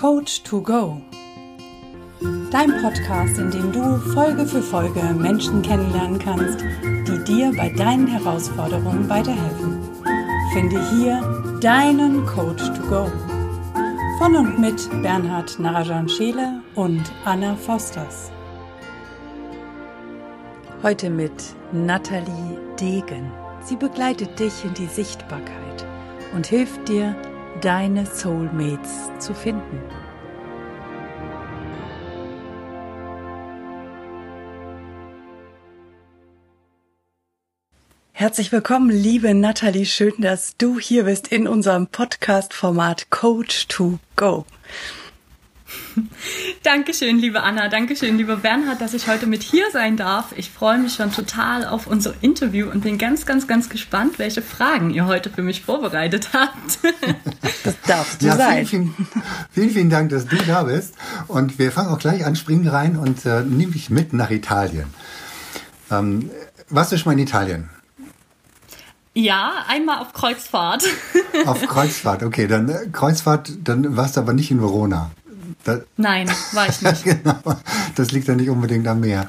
Coach to Go. Dein Podcast, in dem du Folge für Folge Menschen kennenlernen kannst, die dir bei deinen Herausforderungen weiterhelfen. Finde hier deinen Coach to Go. Von und mit Bernhard Narajan Scheele und Anna Fosters. Heute mit Nathalie Degen. Sie begleitet dich in die Sichtbarkeit und hilft dir, deine Soulmates zu finden. Herzlich willkommen, liebe Nathalie. Schön, dass du hier bist in unserem Podcast-Format Coach to Go. Dankeschön, liebe Anna. Dankeschön, lieber Bernhard, dass ich heute mit hier sein darf. Ich freue mich schon total auf unser Interview und bin ganz, ganz, ganz gespannt, welche Fragen ihr heute für mich vorbereitet habt. Das darfst du ja, sein. Vielen, vielen, vielen, Dank, dass du da bist. Und wir fangen auch gleich an, springen rein und äh, nimm dich mit nach Italien. Ähm, warst du schon mal in Italien? Ja, einmal auf Kreuzfahrt. Auf Kreuzfahrt, okay. Dann äh, Kreuzfahrt, dann warst du aber nicht in Verona. Da, Nein, war ich nicht. genau, das liegt ja nicht unbedingt am Meer.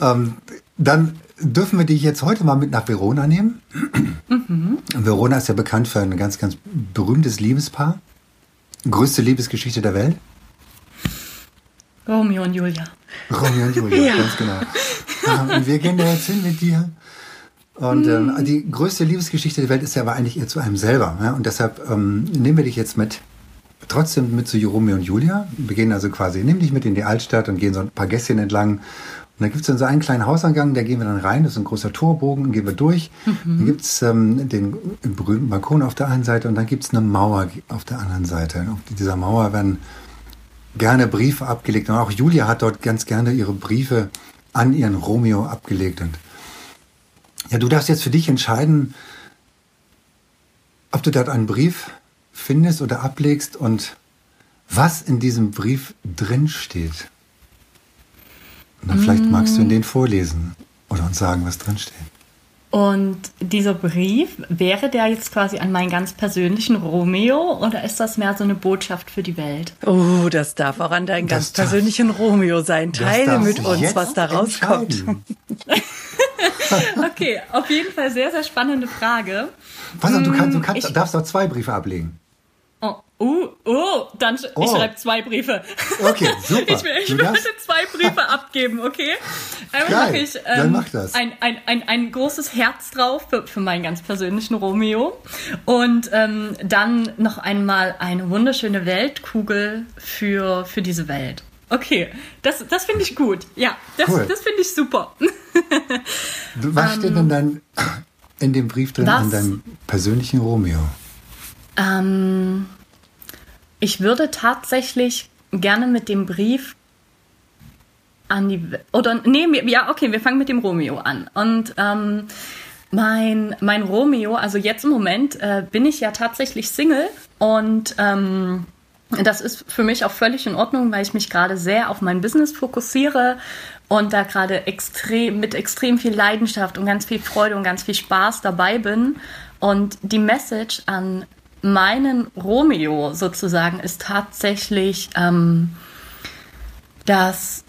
Ähm, dann dürfen wir dich jetzt heute mal mit nach Verona nehmen. Mhm. Verona ist ja bekannt für ein ganz, ganz berühmtes Liebespaar. Größte Liebesgeschichte der Welt. Romeo und Julia. Romeo und Julia, ja. ganz genau. Ähm, und wir gehen da jetzt hin mit dir. Und mhm. ähm, die größte Liebesgeschichte der Welt ist ja aber eigentlich eher zu einem selber. Ja? Und deshalb ähm, nehmen wir dich jetzt mit trotzdem mit zu Romeo und Julia. Wir gehen also quasi, nimm dich mit in die Altstadt und gehen so ein paar Gässchen entlang. Und da gibt es dann so einen kleinen Hausangang, da gehen wir dann rein, das ist ein großer Torbogen, dann gehen wir durch. Mhm. Dann gibt es ähm, den berühmten Balkon auf der einen Seite und dann gibt es eine Mauer auf der anderen Seite. Auf dieser Mauer werden gerne Briefe abgelegt. Und auch Julia hat dort ganz gerne ihre Briefe an ihren Romeo abgelegt. Und ja, du darfst jetzt für dich entscheiden, ob du dort einen Brief findest oder ablegst und was in diesem Brief drin steht. Und dann mm. vielleicht magst du in den vorlesen oder uns sagen, was drin steht. Und dieser Brief, wäre der jetzt quasi an meinen ganz persönlichen Romeo oder ist das mehr so eine Botschaft für die Welt? Oh, das darf auch an deinen das ganz darf, persönlichen Romeo sein. Teile mit uns, was da rauskommt. okay, auf jeden Fall sehr, sehr spannende Frage. Pass auf, du, kannst, du kannst, ich, darfst auch zwei Briefe ablegen. Oh, oh, dann sch oh. ich schreibe zwei Briefe. Okay, super. ich will, ich will heute zwei Briefe abgeben, okay? Einmal mache ich ähm, mach Ein, ein, ein, ein großes Herz drauf für, für meinen ganz persönlichen Romeo. Und ähm, dann noch einmal eine wunderschöne Weltkugel für, für diese Welt. Okay, das, das finde ich gut. Ja, das, cool. das finde ich super. Was steht denn dann in dem Brief drin was, an deinem persönlichen Romeo? Ähm, ich würde tatsächlich gerne mit dem Brief an die oder nee, ja, okay, wir fangen mit dem Romeo an. Und ähm, mein, mein Romeo, also jetzt im Moment äh, bin ich ja tatsächlich Single und ähm, das ist für mich auch völlig in Ordnung, weil ich mich gerade sehr auf mein Business fokussiere und da gerade extrem mit extrem viel Leidenschaft und ganz viel Freude und ganz viel Spaß dabei bin. Und die Message an meinen Romeo sozusagen ist tatsächlich, ähm, dass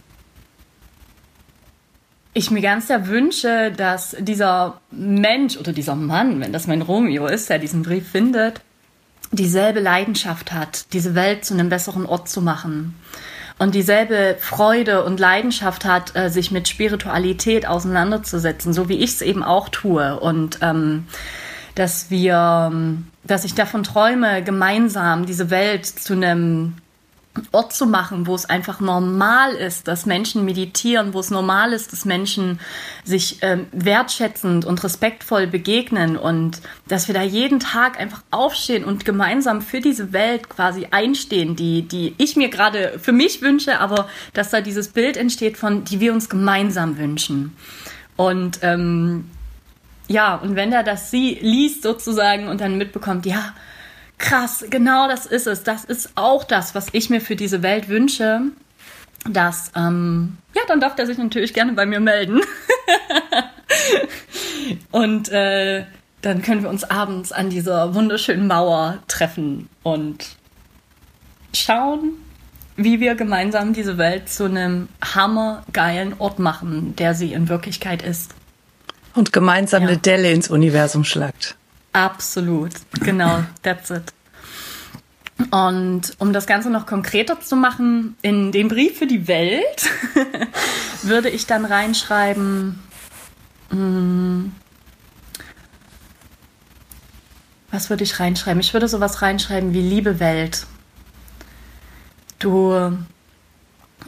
ich mir ganz sehr wünsche, dass dieser Mensch oder dieser Mann, wenn das mein Romeo ist, der diesen Brief findet, dieselbe Leidenschaft hat, diese Welt zu einem besseren Ort zu machen. Und dieselbe Freude und Leidenschaft hat, äh, sich mit Spiritualität auseinanderzusetzen, so wie ich es eben auch tue. Und ähm, dass wir, dass ich davon träume, gemeinsam diese Welt zu einem Ort zu machen, wo es einfach normal ist, dass Menschen meditieren, wo es normal ist, dass Menschen sich äh, wertschätzend und respektvoll begegnen und dass wir da jeden Tag einfach aufstehen und gemeinsam für diese Welt quasi einstehen, die, die ich mir gerade für mich wünsche, aber dass da dieses Bild entsteht von, die wir uns gemeinsam wünschen. Und ähm, ja, und wenn er das sie liest sozusagen und dann mitbekommt, ja, krass, genau das ist es. Das ist auch das, was ich mir für diese Welt wünsche. Das, ähm, ja, dann darf er sich natürlich gerne bei mir melden. und äh, dann können wir uns abends an dieser wunderschönen Mauer treffen und schauen, wie wir gemeinsam diese Welt zu einem hammergeilen Ort machen, der sie in Wirklichkeit ist. Und gemeinsam ja. eine Delle ins Universum schlagt. Absolut, genau, that's it. Und um das Ganze noch konkreter zu machen, in den Brief für die Welt würde ich dann reinschreiben, hm, was würde ich reinschreiben? Ich würde sowas reinschreiben wie Liebe Welt. Du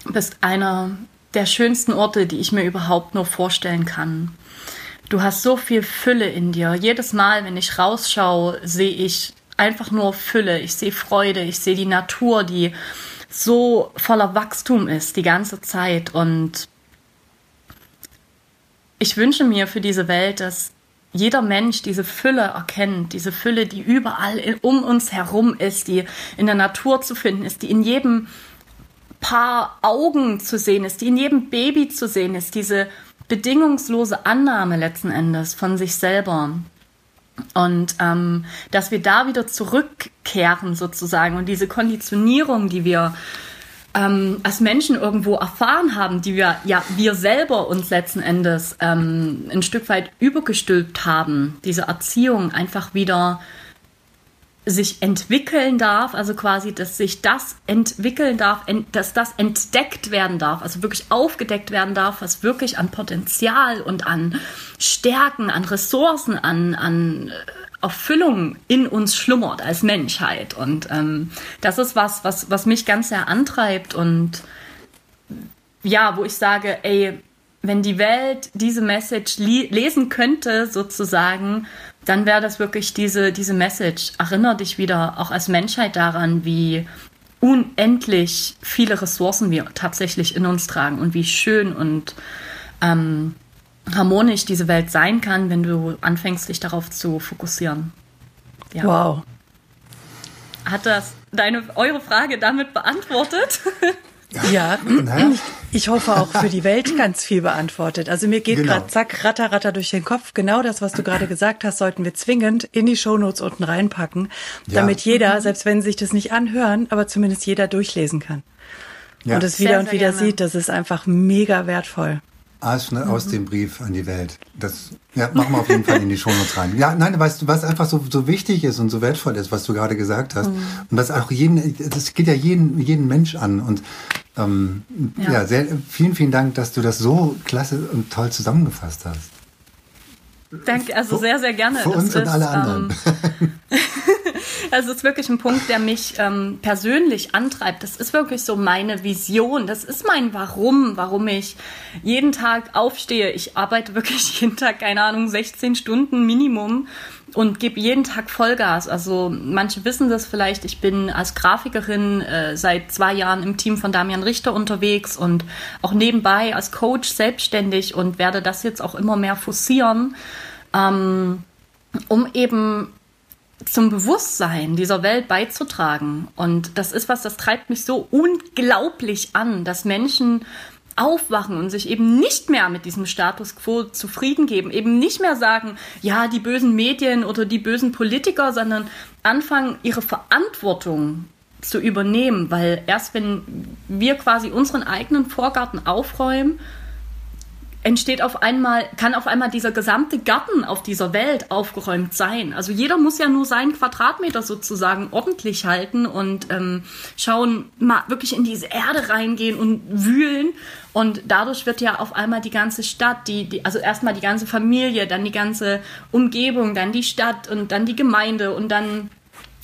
bist einer der schönsten Orte, die ich mir überhaupt nur vorstellen kann. Du hast so viel Fülle in dir. Jedes Mal, wenn ich rausschaue, sehe ich einfach nur Fülle. Ich sehe Freude. Ich sehe die Natur, die so voller Wachstum ist die ganze Zeit. Und ich wünsche mir für diese Welt, dass jeder Mensch diese Fülle erkennt, diese Fülle, die überall um uns herum ist, die in der Natur zu finden ist, die in jedem Paar Augen zu sehen ist, die in jedem Baby zu sehen ist, diese bedingungslose Annahme letzten Endes von sich selber. Und ähm, dass wir da wieder zurückkehren sozusagen und diese Konditionierung, die wir ähm, als Menschen irgendwo erfahren haben, die wir ja wir selber uns letzten Endes ähm, ein Stück weit übergestülpt haben, diese Erziehung einfach wieder sich entwickeln darf, also quasi, dass sich das entwickeln darf, dass das entdeckt werden darf, also wirklich aufgedeckt werden darf, was wirklich an Potenzial und an Stärken, an Ressourcen, an, an Erfüllung in uns schlummert als Menschheit. Und ähm, das ist was, was, was mich ganz sehr antreibt und ja, wo ich sage, ey, wenn die Welt diese Message lesen könnte, sozusagen, dann wäre das wirklich diese, diese Message. Erinner dich wieder auch als Menschheit daran, wie unendlich viele Ressourcen wir tatsächlich in uns tragen und wie schön und ähm, harmonisch diese Welt sein kann, wenn du anfängst, dich darauf zu fokussieren. Ja. Wow. Hat das deine eure Frage damit beantwortet? Ja, ich hoffe auch für die Welt ganz viel beantwortet. Also mir geht genau. gerade zack, ratter, ratter durch den Kopf. Genau das, was du gerade gesagt hast, sollten wir zwingend in die Shownotes unten reinpacken, ja. damit jeder, mhm. selbst wenn sie sich das nicht anhören, aber zumindest jeder durchlesen kann. Ja. Und es wieder sehr, und wieder sieht, das ist einfach mega wertvoll. Aus, ne, aus dem Brief an die Welt. Das ja, machen wir auf jeden Fall in die Shownotes rein. Ja, nein, weißt du, was einfach so, so wichtig ist und so wertvoll ist, was du gerade gesagt hast. Mhm. Und was auch jeden, das geht ja jeden, jeden Mensch an. Und ähm, ja, ja sehr, vielen, vielen Dank, dass du das so klasse und toll zusammengefasst hast. Danke, also sehr, sehr gerne. Für uns und alle anderen. Ähm, Also es ist wirklich ein Punkt, der mich ähm, persönlich antreibt. Das ist wirklich so meine Vision. Das ist mein Warum, warum ich jeden Tag aufstehe. Ich arbeite wirklich jeden Tag, keine Ahnung, 16 Stunden Minimum und gebe jeden Tag Vollgas. Also manche wissen das vielleicht. Ich bin als Grafikerin äh, seit zwei Jahren im Team von Damian Richter unterwegs und auch nebenbei als Coach selbstständig und werde das jetzt auch immer mehr forcieren, ähm, um eben zum Bewusstsein dieser Welt beizutragen. Und das ist was, das treibt mich so unglaublich an, dass Menschen aufwachen und sich eben nicht mehr mit diesem Status quo zufrieden geben, eben nicht mehr sagen, ja, die bösen Medien oder die bösen Politiker, sondern anfangen, ihre Verantwortung zu übernehmen, weil erst wenn wir quasi unseren eigenen Vorgarten aufräumen entsteht auf einmal, kann auf einmal dieser gesamte Garten auf dieser Welt aufgeräumt sein. Also jeder muss ja nur seinen Quadratmeter sozusagen ordentlich halten und ähm, schauen, mal wirklich in diese Erde reingehen und wühlen. Und dadurch wird ja auf einmal die ganze Stadt, die, die also erstmal die ganze Familie, dann die ganze Umgebung, dann die Stadt und dann die Gemeinde und dann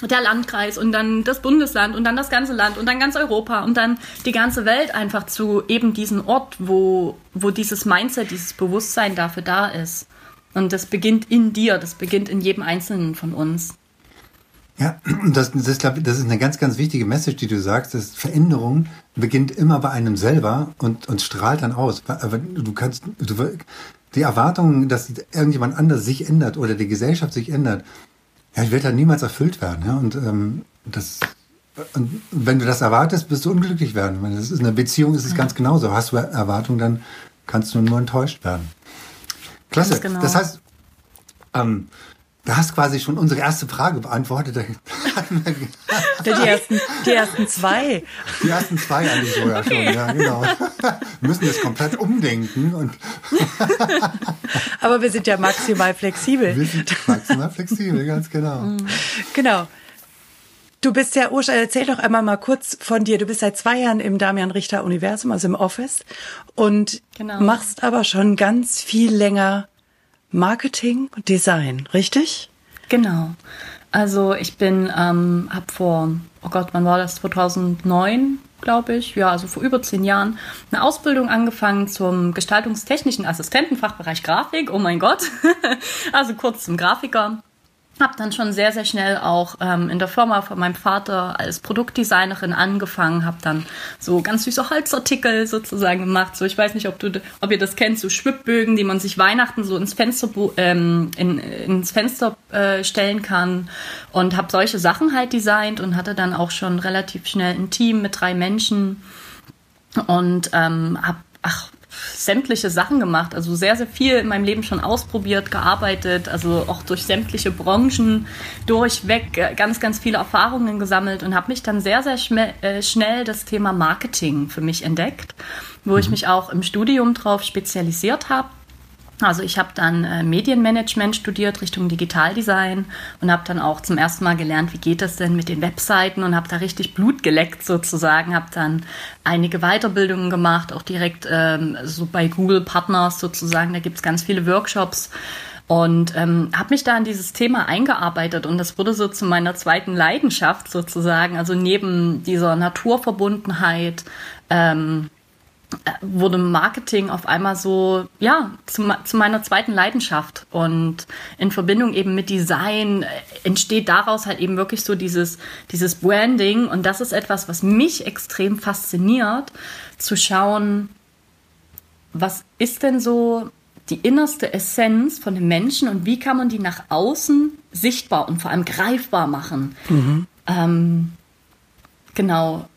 der Landkreis und dann das Bundesland und dann das ganze Land und dann ganz Europa und dann die ganze Welt einfach zu eben diesem Ort, wo, wo dieses Mindset, dieses Bewusstsein dafür da ist. Und das beginnt in dir, das beginnt in jedem Einzelnen von uns. Ja, das, das, glaub, das ist eine ganz, ganz wichtige Message, die du sagst, dass Veränderung beginnt immer bei einem selber und, und strahlt dann aus. Du kannst, du, die Erwartung, dass irgendjemand anders sich ändert oder die Gesellschaft sich ändert, ja, die wird dann niemals erfüllt werden. Ja? Und ähm, das und wenn du das erwartest, wirst du unglücklich werden. Wenn das ist eine Beziehung, ist es ja. ganz genauso. Hast du Erwartungen, dann kannst du nur enttäuscht werden. Klasse. Genau. Das heißt, ähm, Du hast quasi schon unsere erste Frage beantwortet. Die, ersten, die ersten zwei. Die ersten zwei eigentlich sogar okay. schon, ja, genau. Wir müssen das komplett umdenken. Und Aber wir sind ja maximal flexibel. Wir sind maximal flexibel, ganz genau. Genau. Du bist ja, Ursula, erzähl doch einmal mal kurz von dir. Du bist seit zwei Jahren im Damian Richter Universum, also im Office, und genau. machst aber schon ganz viel länger Marketing und Design, richtig? Genau. Also ich bin, ähm, habe vor, oh Gott, wann war das? 2009, glaube ich, ja, also vor über zehn Jahren, eine Ausbildung angefangen zum gestaltungstechnischen Assistenten, Fachbereich Grafik. Oh mein Gott. also kurz zum Grafiker habe dann schon sehr, sehr schnell auch ähm, in der Firma von meinem Vater als Produktdesignerin angefangen, habe dann so ganz süße Holzartikel sozusagen gemacht. So, ich weiß nicht, ob du, ob ihr das kennt, so Schwibbögen, die man sich Weihnachten so ins Fenster, ähm, in, ins Fenster äh, stellen kann. Und habe solche Sachen halt designt und hatte dann auch schon relativ schnell ein Team mit drei Menschen und ähm, habe ach sämtliche Sachen gemacht, also sehr, sehr viel in meinem Leben schon ausprobiert, gearbeitet, also auch durch sämtliche Branchen durchweg äh, ganz, ganz viele Erfahrungen gesammelt und habe mich dann sehr, sehr äh, schnell das Thema Marketing für mich entdeckt, wo mhm. ich mich auch im Studium drauf spezialisiert habe also ich habe dann äh, Medienmanagement studiert Richtung Digitaldesign und habe dann auch zum ersten Mal gelernt, wie geht das denn mit den Webseiten und habe da richtig Blut geleckt sozusagen, habe dann einige Weiterbildungen gemacht, auch direkt ähm, so bei Google Partners sozusagen, da gibt's ganz viele Workshops und ähm, habe mich da in dieses Thema eingearbeitet und das wurde so zu meiner zweiten Leidenschaft sozusagen, also neben dieser Naturverbundenheit. Ähm, wurde Marketing auf einmal so, ja, zu, zu, meiner zweiten Leidenschaft. Und in Verbindung eben mit Design äh, entsteht daraus halt eben wirklich so dieses, dieses Branding. Und das ist etwas, was mich extrem fasziniert, zu schauen, was ist denn so die innerste Essenz von dem Menschen und wie kann man die nach außen sichtbar und vor allem greifbar machen. Mhm. Ähm, genau.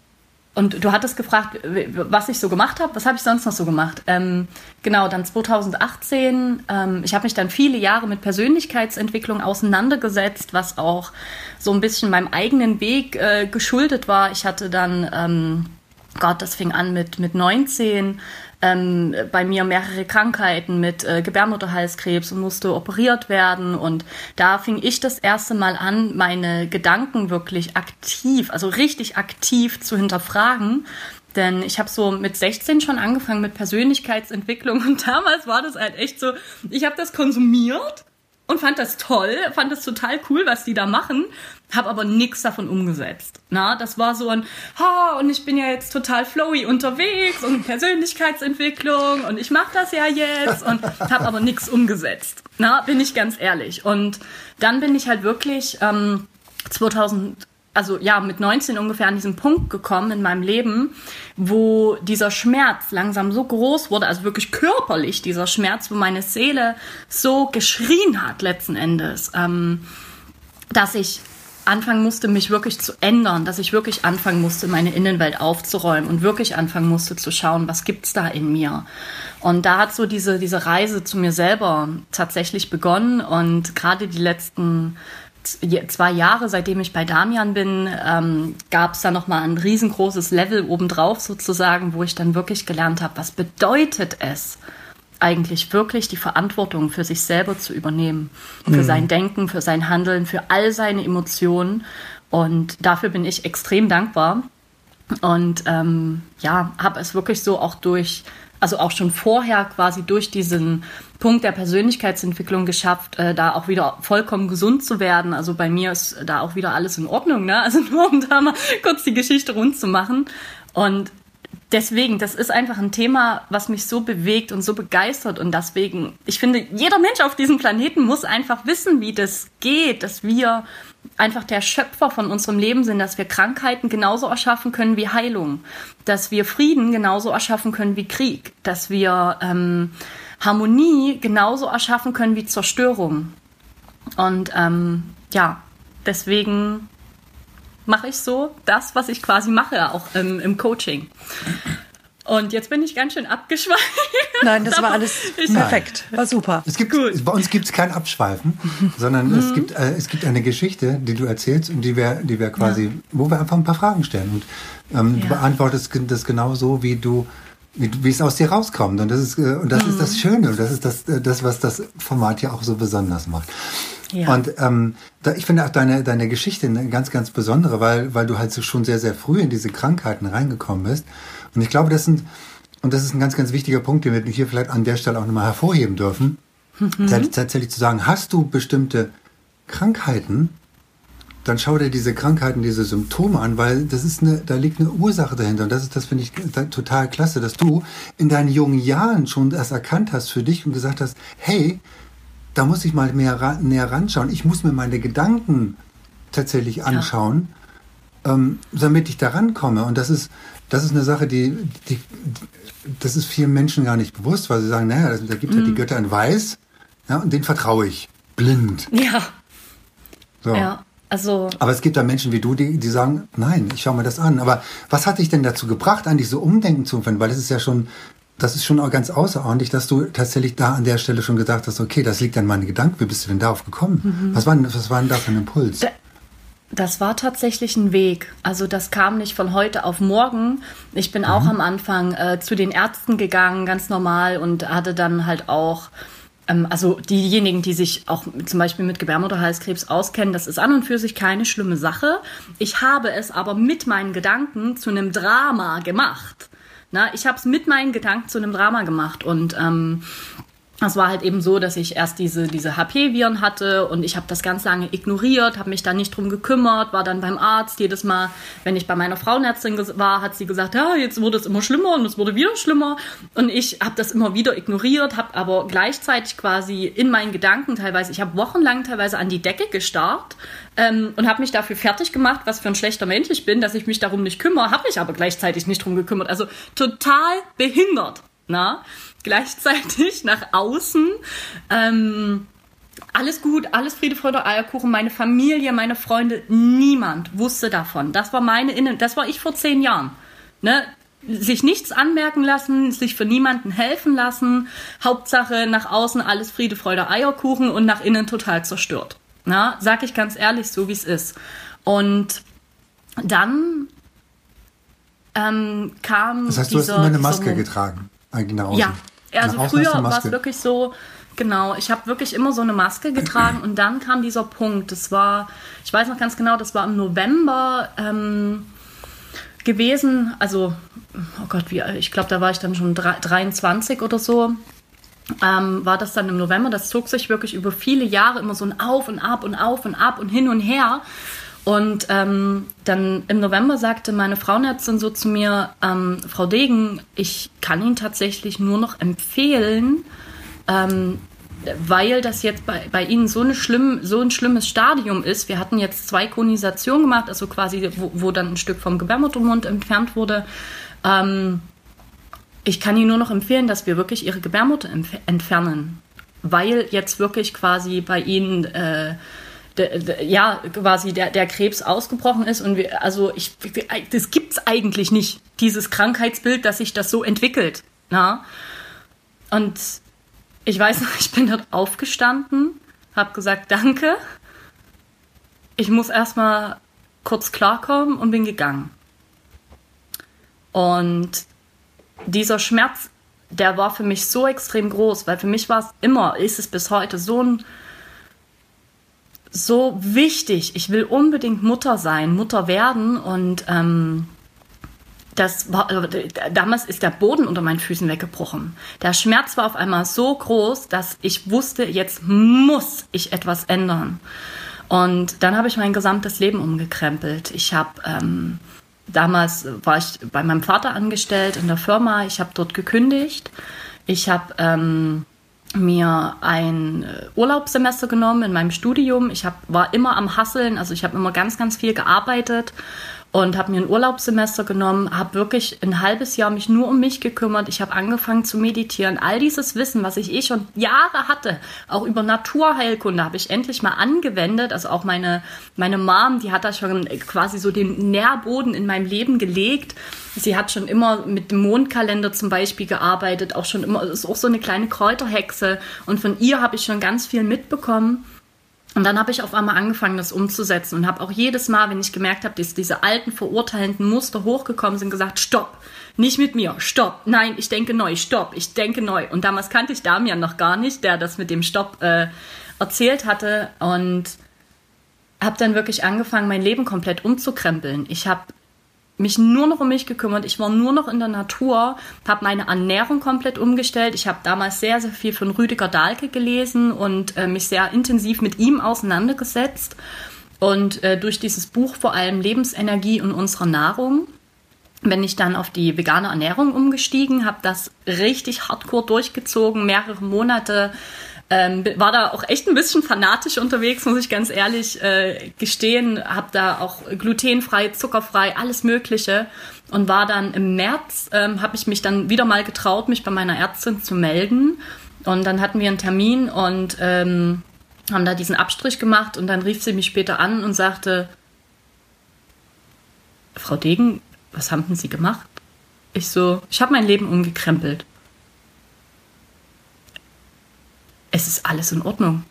Und du hattest gefragt, was ich so gemacht habe. Was habe ich sonst noch so gemacht? Ähm, genau, dann 2018. Ähm, ich habe mich dann viele Jahre mit Persönlichkeitsentwicklung auseinandergesetzt, was auch so ein bisschen meinem eigenen Weg äh, geschuldet war. Ich hatte dann, ähm, Gott, das fing an mit, mit 19, ähm, bei mir mehrere Krankheiten mit äh, Gebärmutterhalskrebs und musste operiert werden. Und da fing ich das erste Mal an, meine Gedanken wirklich aktiv, also richtig aktiv zu hinterfragen. Denn ich habe so mit 16 schon angefangen mit Persönlichkeitsentwicklung und damals war das halt echt so, ich habe das konsumiert und fand das toll, fand das total cool, was die da machen, habe aber nichts davon umgesetzt. Na, das war so ein, ha, und ich bin ja jetzt total flowy unterwegs und Persönlichkeitsentwicklung und ich mache das ja jetzt und habe aber nichts umgesetzt. Na, bin ich ganz ehrlich. Und dann bin ich halt wirklich ähm, 2000 also ja, mit 19 ungefähr an diesen Punkt gekommen in meinem Leben, wo dieser Schmerz langsam so groß wurde, also wirklich körperlich dieser Schmerz, wo meine Seele so geschrien hat letzten Endes, ähm, dass ich anfangen musste, mich wirklich zu ändern, dass ich wirklich anfangen musste, meine Innenwelt aufzuräumen und wirklich anfangen musste zu schauen, was gibt's da in mir. Und da hat so diese, diese Reise zu mir selber tatsächlich begonnen und gerade die letzten zwei Jahre, seitdem ich bei Damian bin, ähm, gab es da nochmal ein riesengroßes Level obendrauf sozusagen, wo ich dann wirklich gelernt habe, was bedeutet es eigentlich wirklich die Verantwortung für sich selber zu übernehmen, für mhm. sein Denken, für sein Handeln, für all seine Emotionen. Und dafür bin ich extrem dankbar. Und ähm, ja, habe es wirklich so auch durch also auch schon vorher quasi durch diesen Punkt der Persönlichkeitsentwicklung geschafft, äh, da auch wieder vollkommen gesund zu werden. Also bei mir ist da auch wieder alles in Ordnung, ne? Also nur um da mal kurz die Geschichte rund zu machen. Und deswegen, das ist einfach ein Thema, was mich so bewegt und so begeistert. Und deswegen, ich finde, jeder Mensch auf diesem Planeten muss einfach wissen, wie das geht, dass wir einfach der Schöpfer von unserem Leben sind, dass wir Krankheiten genauso erschaffen können wie Heilung, dass wir Frieden genauso erschaffen können wie Krieg, dass wir ähm, Harmonie genauso erschaffen können wie Zerstörung. Und ähm, ja, deswegen mache ich so das, was ich quasi mache, auch ähm, im Coaching. Und jetzt bin ich ganz schön abgeschweift. Nein, das war alles perfekt. War super. Es gibt, Gut. Bei uns gibt es kein Abschweifen, sondern mhm. es, gibt, äh, es gibt eine Geschichte, die du erzählst und die wir, die wir quasi, ja. wo wir einfach ein paar Fragen stellen. Und ähm, ja. du beantwortest das genau so, wie du wie, wie es aus dir rauskommt. Und das ist, äh, und das, mhm. ist das Schöne. Und das ist das, äh, das, was das Format ja auch so besonders macht. Ja. Und ähm, da, ich finde auch deine, deine Geschichte eine ganz, ganz besondere, weil, weil du halt so schon sehr, sehr früh in diese Krankheiten reingekommen bist. Und ich glaube, das sind, und das ist ein ganz, ganz wichtiger Punkt, den wir hier vielleicht an der Stelle auch nochmal hervorheben dürfen. Mhm. Tatsächlich zu sagen, hast du bestimmte Krankheiten, dann schau dir diese Krankheiten, diese Symptome an, weil das ist eine, da liegt eine Ursache dahinter. Und das ist, das finde ich total klasse, dass du in deinen jungen Jahren schon das erkannt hast für dich und gesagt hast, hey, da muss ich mal mehr näher ranschauen. Ich muss mir meine Gedanken tatsächlich anschauen, ja. ähm, damit ich da rankomme. Und das ist, das ist eine Sache, die, die, das ist vielen Menschen gar nicht bewusst, weil sie sagen, naja, da gibt es mhm. ja die Götter in Weiß, ja, und denen vertraue ich. Blind. Ja. So. Ja. Also aber es gibt da Menschen wie du, die, die sagen, nein, ich schaue mir das an. Aber was hat dich denn dazu gebracht, eigentlich so umdenken zu können? Weil das ist ja schon das ist schon auch ganz außerordentlich, dass du tatsächlich da an der Stelle schon gesagt hast, okay, das liegt an meinen Gedanken. Wie bist du denn darauf gekommen? Mhm. Was, war, was war denn da für ein Impuls? Das war tatsächlich ein Weg. Also das kam nicht von heute auf morgen. Ich bin mhm. auch am Anfang äh, zu den Ärzten gegangen, ganz normal, und hatte dann halt auch ähm, also diejenigen, die sich auch zum Beispiel mit Gebärmutterhalskrebs auskennen, das ist an und für sich keine schlimme Sache. Ich habe es aber mit meinen Gedanken zu einem Drama gemacht. Na, ich habe es mit meinen Gedanken zu einem Drama gemacht und ähm, es war halt eben so, dass ich erst diese, diese HP-Viren hatte und ich habe das ganz lange ignoriert, habe mich da nicht drum gekümmert, war dann beim Arzt. Jedes Mal, wenn ich bei meiner Frauenärztin war, hat sie gesagt, ja, jetzt wurde es immer schlimmer und es wurde wieder schlimmer. Und ich habe das immer wieder ignoriert, habe aber gleichzeitig quasi in meinen Gedanken teilweise, ich habe wochenlang teilweise an die Decke gestarrt ähm, und habe mich dafür fertig gemacht, was für ein schlechter Mensch ich bin, dass ich mich darum nicht kümmere, habe mich aber gleichzeitig nicht drum gekümmert. Also total behindert. Na? Gleichzeitig nach außen. Ähm, alles gut, alles Friede, Freude, Eierkuchen. Meine Familie, meine Freunde, niemand wusste davon. Das war meine Innen, das war ich vor zehn Jahren. Ne? Sich nichts anmerken lassen, sich für niemanden helfen lassen. Hauptsache nach außen alles Friede, Freude, Eierkuchen und nach innen total zerstört. Na, sag ich ganz ehrlich, so wie es ist. Und dann ähm, kam. Das heißt, du hast immer eine Maske getragen. Genau. Ja, also früher war es wirklich so, genau, ich habe wirklich immer so eine Maske getragen und dann kam dieser Punkt. Das war, ich weiß noch ganz genau, das war im November ähm, gewesen. Also, oh Gott, wie, ich glaube, da war ich dann schon 23 oder so. Ähm, war das dann im November. Das zog sich wirklich über viele Jahre immer so ein Auf und Ab und Auf und Ab und hin und her. Und ähm, dann im November sagte meine Frauenärztin so zu mir, ähm, Frau Degen, ich kann Ihnen tatsächlich nur noch empfehlen, ähm, weil das jetzt bei, bei Ihnen so, eine schlimm, so ein schlimmes Stadium ist. Wir hatten jetzt zwei Konisationen gemacht, also quasi, wo, wo dann ein Stück vom Gebärmuttermund entfernt wurde. Ähm, ich kann Ihnen nur noch empfehlen, dass wir wirklich Ihre Gebärmutter entfernen, weil jetzt wirklich quasi bei Ihnen... Äh, ja, quasi der, der Krebs ausgebrochen ist. Und wir, also ich, das gibt es eigentlich nicht, dieses Krankheitsbild, dass sich das so entwickelt. Na? Und ich weiß noch, ich bin dort aufgestanden, habe gesagt, danke. Ich muss erstmal kurz klarkommen und bin gegangen. Und dieser Schmerz, der war für mich so extrem groß, weil für mich war es immer, ist es bis heute so ein so wichtig. Ich will unbedingt Mutter sein, Mutter werden und ähm, das war, äh, damals ist der Boden unter meinen Füßen weggebrochen. Der Schmerz war auf einmal so groß, dass ich wusste, jetzt muss ich etwas ändern. Und dann habe ich mein gesamtes Leben umgekrempelt. Ich habe ähm, damals war ich bei meinem Vater angestellt in der Firma. Ich habe dort gekündigt. Ich habe ähm, mir ein äh, Urlaubssemester genommen in meinem Studium. Ich hab, war immer am Hasseln, also ich habe immer ganz, ganz viel gearbeitet und habe mir ein Urlaubssemester genommen, habe wirklich ein halbes Jahr mich nur um mich gekümmert. Ich habe angefangen zu meditieren. All dieses Wissen, was ich eh schon Jahre hatte, auch über Naturheilkunde, habe ich endlich mal angewendet. Also auch meine, meine Mom, die hat da schon quasi so den Nährboden in meinem Leben gelegt. Sie hat schon immer mit dem Mondkalender zum Beispiel gearbeitet, auch schon immer, ist auch so eine kleine Kräuterhexe. Und von ihr habe ich schon ganz viel mitbekommen. Und dann habe ich auf einmal angefangen, das umzusetzen und habe auch jedes Mal, wenn ich gemerkt habe, dass diese alten verurteilenden Muster hochgekommen sind, gesagt, stopp, nicht mit mir, stopp, nein, ich denke neu, stopp, ich denke neu. Und damals kannte ich Damian noch gar nicht, der das mit dem Stopp äh, erzählt hatte und habe dann wirklich angefangen, mein Leben komplett umzukrempeln. Ich habe mich nur noch um mich gekümmert. Ich war nur noch in der Natur, habe meine Ernährung komplett umgestellt. Ich habe damals sehr, sehr viel von Rüdiger Dahlke gelesen und äh, mich sehr intensiv mit ihm auseinandergesetzt. Und äh, durch dieses Buch vor allem Lebensenergie und unsere Nahrung bin ich dann auf die vegane Ernährung umgestiegen, habe das richtig hardcore durchgezogen, mehrere Monate ähm, war da auch echt ein bisschen fanatisch unterwegs, muss ich ganz ehrlich äh, gestehen. Hab da auch glutenfrei, zuckerfrei, alles Mögliche. Und war dann im März, ähm, habe ich mich dann wieder mal getraut, mich bei meiner Ärztin zu melden. Und dann hatten wir einen Termin und ähm, haben da diesen Abstrich gemacht. Und dann rief sie mich später an und sagte, Frau Degen, was haben denn Sie gemacht? Ich so, ich habe mein Leben umgekrempelt. Es ist alles in Ordnung.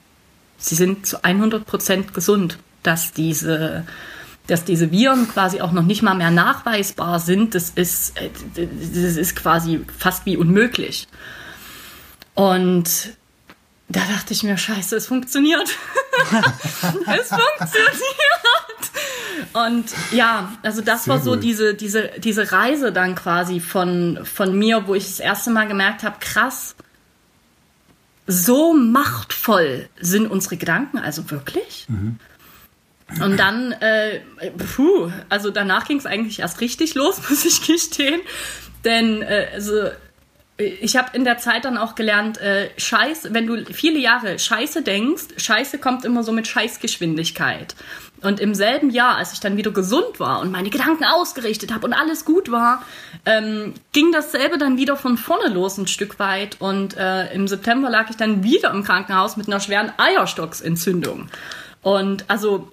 Sie sind zu 100 Prozent gesund, dass diese, dass diese Viren quasi auch noch nicht mal mehr nachweisbar sind. Das ist, das ist quasi fast wie unmöglich. Und da dachte ich mir, scheiße, es funktioniert. es funktioniert. Und ja, also das Sehr war so diese, diese, diese Reise dann quasi von, von mir, wo ich das erste Mal gemerkt habe, krass, so machtvoll sind unsere Gedanken also wirklich? Mhm. Und dann, äh, puh, also danach ging es eigentlich erst richtig los, muss ich gestehen. Denn äh, also ich habe in der Zeit dann auch gelernt, äh, Scheiß, wenn du viele Jahre Scheiße denkst, Scheiße kommt immer so mit Scheißgeschwindigkeit. Und im selben Jahr, als ich dann wieder gesund war und meine Gedanken ausgerichtet habe und alles gut war, ähm, ging dasselbe dann wieder von vorne los ein Stück weit. Und äh, im September lag ich dann wieder im Krankenhaus mit einer schweren Eierstocksentzündung. Und also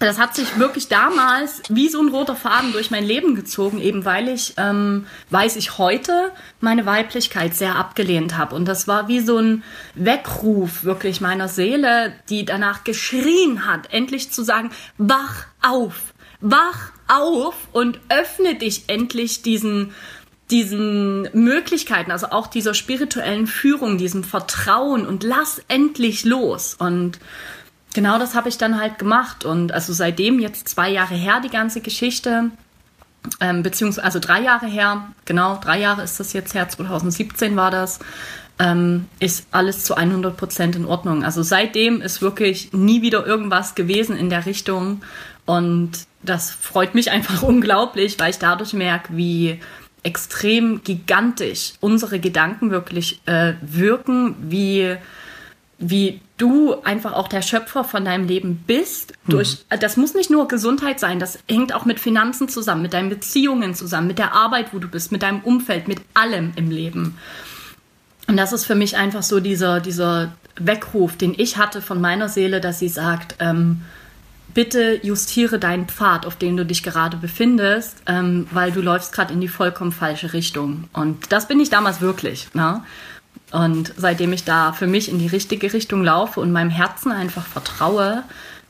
das hat sich wirklich damals wie so ein roter Faden durch mein Leben gezogen, eben weil ich, ähm, weiß ich heute, meine Weiblichkeit sehr abgelehnt habe. Und das war wie so ein Weckruf wirklich meiner Seele, die danach geschrien hat, endlich zu sagen, wach auf, wach auf und öffne dich endlich diesen, diesen Möglichkeiten, also auch dieser spirituellen Führung, diesem Vertrauen und lass endlich los. Und genau das habe ich dann halt gemacht. Und also seitdem jetzt zwei Jahre her die ganze Geschichte, ähm, beziehungsweise also drei Jahre her, genau, drei Jahre ist das jetzt her, 2017 war das, ähm, ist alles zu 100 Prozent in Ordnung. Also seitdem ist wirklich nie wieder irgendwas gewesen in der Richtung. Und das freut mich einfach unglaublich, weil ich dadurch merke, wie extrem gigantisch unsere Gedanken wirklich äh, wirken, wie wie du einfach auch der Schöpfer von deinem Leben bist. Durch, mhm. Das muss nicht nur Gesundheit sein, das hängt auch mit Finanzen zusammen, mit deinen Beziehungen zusammen, mit der Arbeit, wo du bist, mit deinem Umfeld, mit allem im Leben. Und das ist für mich einfach so dieser, dieser Weckruf, den ich hatte von meiner Seele, dass sie sagt, ähm, bitte justiere deinen Pfad, auf dem du dich gerade befindest, ähm, weil du läufst gerade in die vollkommen falsche Richtung. Und das bin ich damals wirklich. Ne? Und seitdem ich da für mich in die richtige Richtung laufe und meinem Herzen einfach vertraue,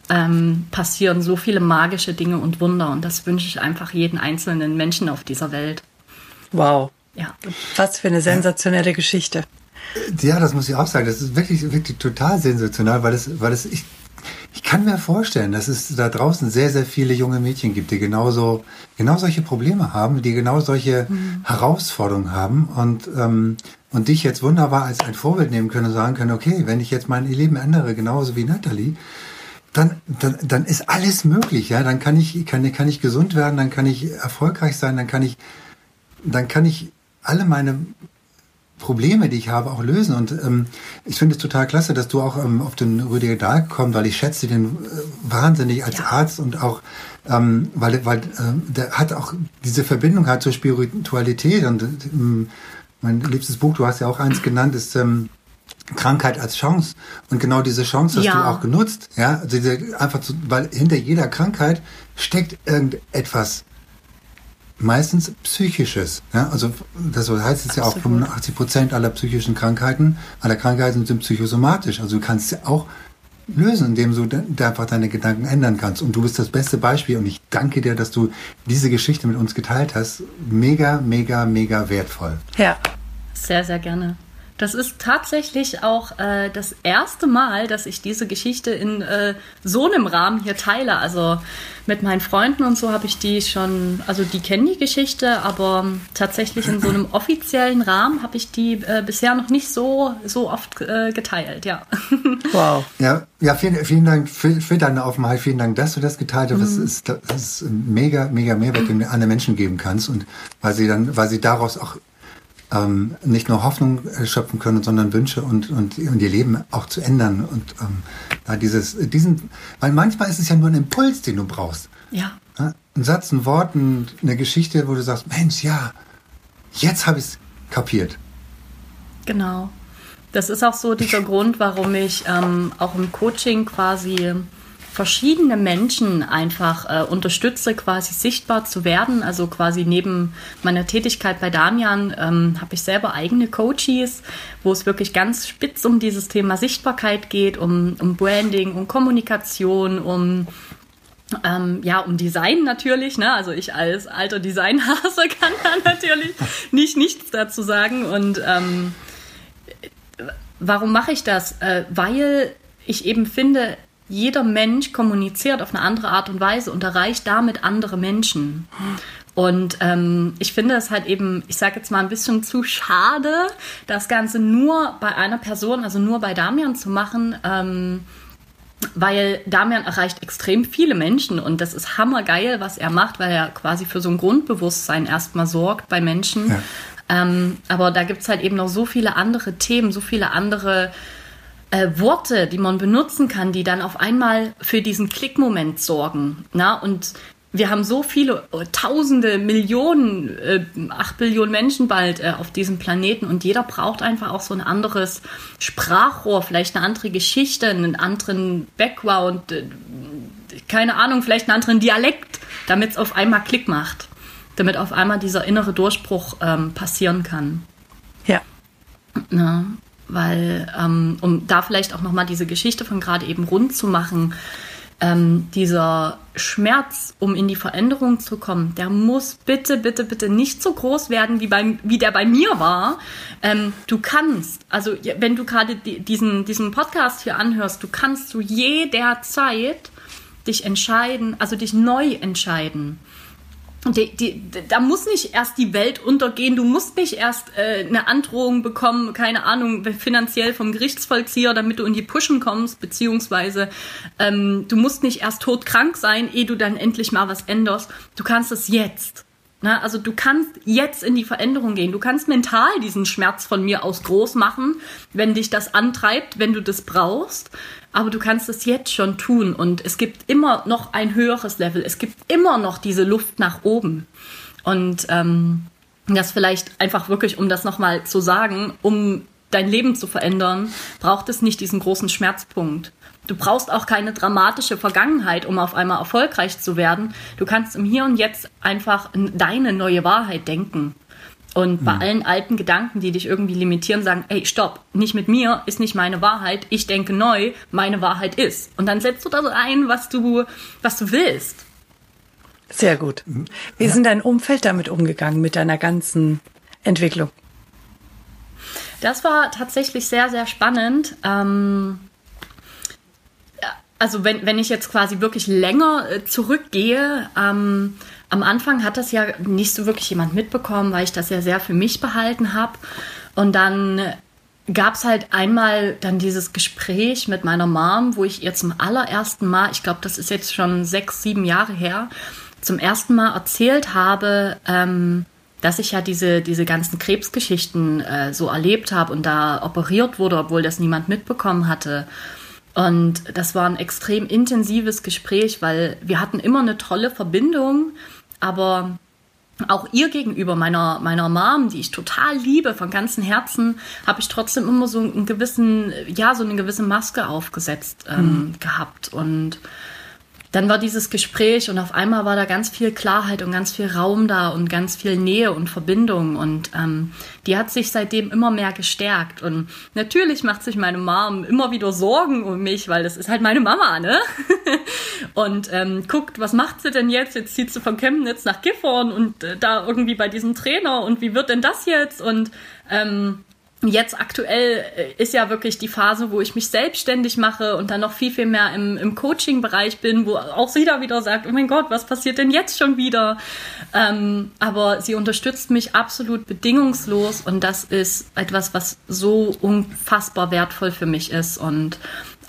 ähm, passieren so viele magische Dinge und Wunder. Und das wünsche ich einfach jeden einzelnen Menschen auf dieser Welt. Wow. Ja. Was für eine sensationelle Geschichte. Ja, das muss ich auch sagen. Das ist wirklich, wirklich total sensationell, weil es, weil es, ich, ich kann mir vorstellen, dass es da draußen sehr, sehr viele junge Mädchen gibt, die genauso, genau solche Probleme haben, die genau solche mhm. Herausforderungen haben und, ähm, und dich jetzt wunderbar als ein Vorbild nehmen können und sagen können, okay, wenn ich jetzt mein Leben ändere, genauso wie Natalie, dann, dann, dann ist alles möglich, ja. Dann kann ich, kann, kann ich gesund werden, dann kann ich erfolgreich sein, dann kann ich, dann kann ich alle meine Probleme, die ich habe, auch lösen. Und ähm, ich finde es total klasse, dass du auch ähm, auf den Rüdiger Dahl kommst, weil ich schätze den äh, wahnsinnig als ja. Arzt und auch, ähm, weil, weil äh, der hat auch diese Verbindung hat zur Spiritualität. Und ähm, mein liebstes Buch, du hast ja auch eins genannt, ist ähm, Krankheit als Chance. Und genau diese Chance hast ja. du auch genutzt. Ja, also diese, einfach zu, weil hinter jeder Krankheit steckt irgendetwas meistens psychisches. Ja, also das heißt es ja auch, 85 Prozent aller psychischen Krankheiten, aller Krankheiten sind psychosomatisch. Also du kannst sie auch lösen, indem du einfach deine Gedanken ändern kannst. Und du bist das beste Beispiel. Und ich danke dir, dass du diese Geschichte mit uns geteilt hast. Mega, mega, mega wertvoll. Ja, sehr, sehr gerne. Das ist tatsächlich auch äh, das erste Mal, dass ich diese Geschichte in äh, so einem Rahmen hier teile. Also mit meinen Freunden und so habe ich die schon, also die kennen die Geschichte, aber tatsächlich in so einem offiziellen Rahmen habe ich die äh, bisher noch nicht so, so oft äh, geteilt, ja. Wow. Ja, ja vielen, vielen Dank für, für deine Offenheit, vielen Dank, dass du das geteilt hast. Mhm. Das, ist, das ist ein mega, mega Mehrwert, den du anderen Menschen geben kannst und weil sie dann, weil sie daraus auch ähm, nicht nur Hoffnung schöpfen können, sondern Wünsche und, und, und ihr Leben auch zu ändern. Und ähm, da dieses, diesen, weil manchmal ist es ja nur ein Impuls, den du brauchst. Ja. ja? Ein Satz, ein Wort, ein, eine Geschichte, wo du sagst, Mensch, ja, jetzt habe ich es kapiert. Genau. Das ist auch so dieser Grund, warum ich ähm, auch im Coaching quasi verschiedene Menschen einfach äh, unterstütze, quasi sichtbar zu werden. Also quasi neben meiner Tätigkeit bei Damian ähm, habe ich selber eigene Coaches, wo es wirklich ganz spitz um dieses Thema Sichtbarkeit geht, um, um Branding, um Kommunikation, um ähm, ja, um Design natürlich, ne? Also ich als alter Designhase kann da natürlich nicht nichts dazu sagen. Und ähm, warum mache ich das? Äh, weil ich eben finde, jeder Mensch kommuniziert auf eine andere Art und Weise und erreicht damit andere Menschen. Und ähm, ich finde es halt eben, ich sage jetzt mal ein bisschen zu schade, das Ganze nur bei einer Person, also nur bei Damian zu machen. Ähm, weil Damian erreicht extrem viele Menschen und das ist hammergeil, was er macht, weil er quasi für so ein Grundbewusstsein erstmal sorgt bei Menschen. Ja. Ähm, aber da gibt es halt eben noch so viele andere Themen, so viele andere äh, Worte, die man benutzen kann, die dann auf einmal für diesen Klickmoment sorgen. Na? Und wir haben so viele, äh, tausende, Millionen, äh, acht Billionen Menschen bald äh, auf diesem Planeten und jeder braucht einfach auch so ein anderes Sprachrohr, vielleicht eine andere Geschichte, einen anderen Background, äh, keine Ahnung, vielleicht einen anderen Dialekt, damit es auf einmal Klick macht, damit auf einmal dieser innere Durchbruch ähm, passieren kann. Ja. Na, weil, ähm, um da vielleicht auch nochmal diese Geschichte von gerade eben rund zu machen, ähm, dieser Schmerz, um in die Veränderung zu kommen, der muss bitte, bitte, bitte nicht so groß werden, wie, bei, wie der bei mir war. Ähm, du kannst, also wenn du gerade die, diesen, diesen Podcast hier anhörst, du kannst zu jeder Zeit dich entscheiden, also dich neu entscheiden. Die, die, da muss nicht erst die Welt untergehen, du musst nicht erst äh, eine Androhung bekommen, keine Ahnung, finanziell vom Gerichtsvollzieher, damit du in die Pushen kommst, beziehungsweise ähm, du musst nicht erst todkrank sein, ehe du dann endlich mal was änderst. Du kannst es jetzt. Na, also du kannst jetzt in die Veränderung gehen. Du kannst mental diesen Schmerz von mir aus groß machen, wenn dich das antreibt, wenn du das brauchst aber du kannst es jetzt schon tun und es gibt immer noch ein höheres Level, es gibt immer noch diese Luft nach oben. Und ähm, das vielleicht einfach wirklich, um das nochmal zu sagen, um dein Leben zu verändern, braucht es nicht diesen großen Schmerzpunkt. Du brauchst auch keine dramatische Vergangenheit, um auf einmal erfolgreich zu werden. Du kannst im Hier und Jetzt einfach deine neue Wahrheit denken. Und bei mhm. allen alten Gedanken, die dich irgendwie limitieren, sagen, ey, stopp, nicht mit mir, ist nicht meine Wahrheit, ich denke neu, meine Wahrheit ist. Und dann setzt du das ein, was du, was du willst. Sehr gut. Wie ist denn dein Umfeld damit umgegangen, mit deiner ganzen Entwicklung? Das war tatsächlich sehr, sehr spannend. Ähm, also wenn, wenn ich jetzt quasi wirklich länger äh, zurückgehe, ähm, am Anfang hat das ja nicht so wirklich jemand mitbekommen, weil ich das ja sehr für mich behalten habe. Und dann gab es halt einmal dann dieses Gespräch mit meiner Mom, wo ich ihr zum allerersten Mal, ich glaube, das ist jetzt schon sechs, sieben Jahre her, zum ersten Mal erzählt habe, ähm, dass ich ja diese, diese ganzen Krebsgeschichten äh, so erlebt habe und da operiert wurde, obwohl das niemand mitbekommen hatte. Und das war ein extrem intensives Gespräch, weil wir hatten immer eine tolle Verbindung, aber auch ihr gegenüber, meiner, meiner Mom, die ich total liebe von ganzem Herzen, habe ich trotzdem immer so einen gewissen, ja, so eine gewisse Maske aufgesetzt ähm, mhm. gehabt. Und dann war dieses Gespräch und auf einmal war da ganz viel Klarheit und ganz viel Raum da und ganz viel Nähe und Verbindung und ähm, die hat sich seitdem immer mehr gestärkt und natürlich macht sich meine Mom immer wieder Sorgen um mich, weil das ist halt meine Mama, ne? und ähm, guckt, was macht sie denn jetzt? Jetzt zieht sie von Chemnitz nach Gifhorn und äh, da irgendwie bei diesem Trainer und wie wird denn das jetzt? Und ähm, Jetzt aktuell äh, ist ja wirklich die Phase, wo ich mich selbstständig mache und dann noch viel, viel mehr im, im Coaching-Bereich bin, wo auch sie da wieder sagt, oh mein Gott, was passiert denn jetzt schon wieder? Ähm, aber sie unterstützt mich absolut bedingungslos und das ist etwas, was so unfassbar wertvoll für mich ist und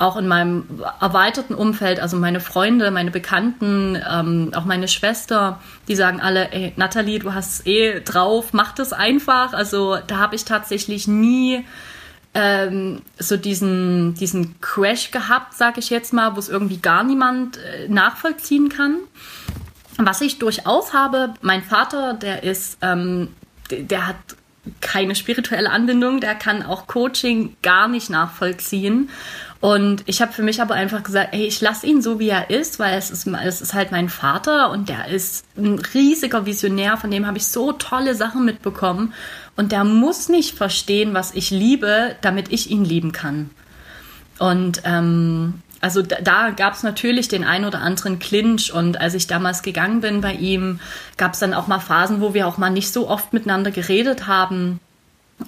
auch in meinem erweiterten Umfeld, also meine Freunde, meine Bekannten, ähm, auch meine Schwester, die sagen alle, ey, Nathalie, du hast es eh drauf, mach das einfach. Also da habe ich tatsächlich nie ähm, so diesen, diesen Crash gehabt, sage ich jetzt mal, wo es irgendwie gar niemand äh, nachvollziehen kann. Was ich durchaus habe, mein Vater, der ist, ähm, der, der hat keine spirituelle Anbindung, der kann auch Coaching gar nicht nachvollziehen. Und ich habe für mich aber einfach gesagt, ey, ich lasse ihn so, wie er ist, weil es ist, es ist halt mein Vater und der ist ein riesiger Visionär, von dem habe ich so tolle Sachen mitbekommen. Und der muss nicht verstehen, was ich liebe, damit ich ihn lieben kann. Und ähm, also da, da gab es natürlich den ein oder anderen Clinch und als ich damals gegangen bin bei ihm, gab es dann auch mal Phasen, wo wir auch mal nicht so oft miteinander geredet haben.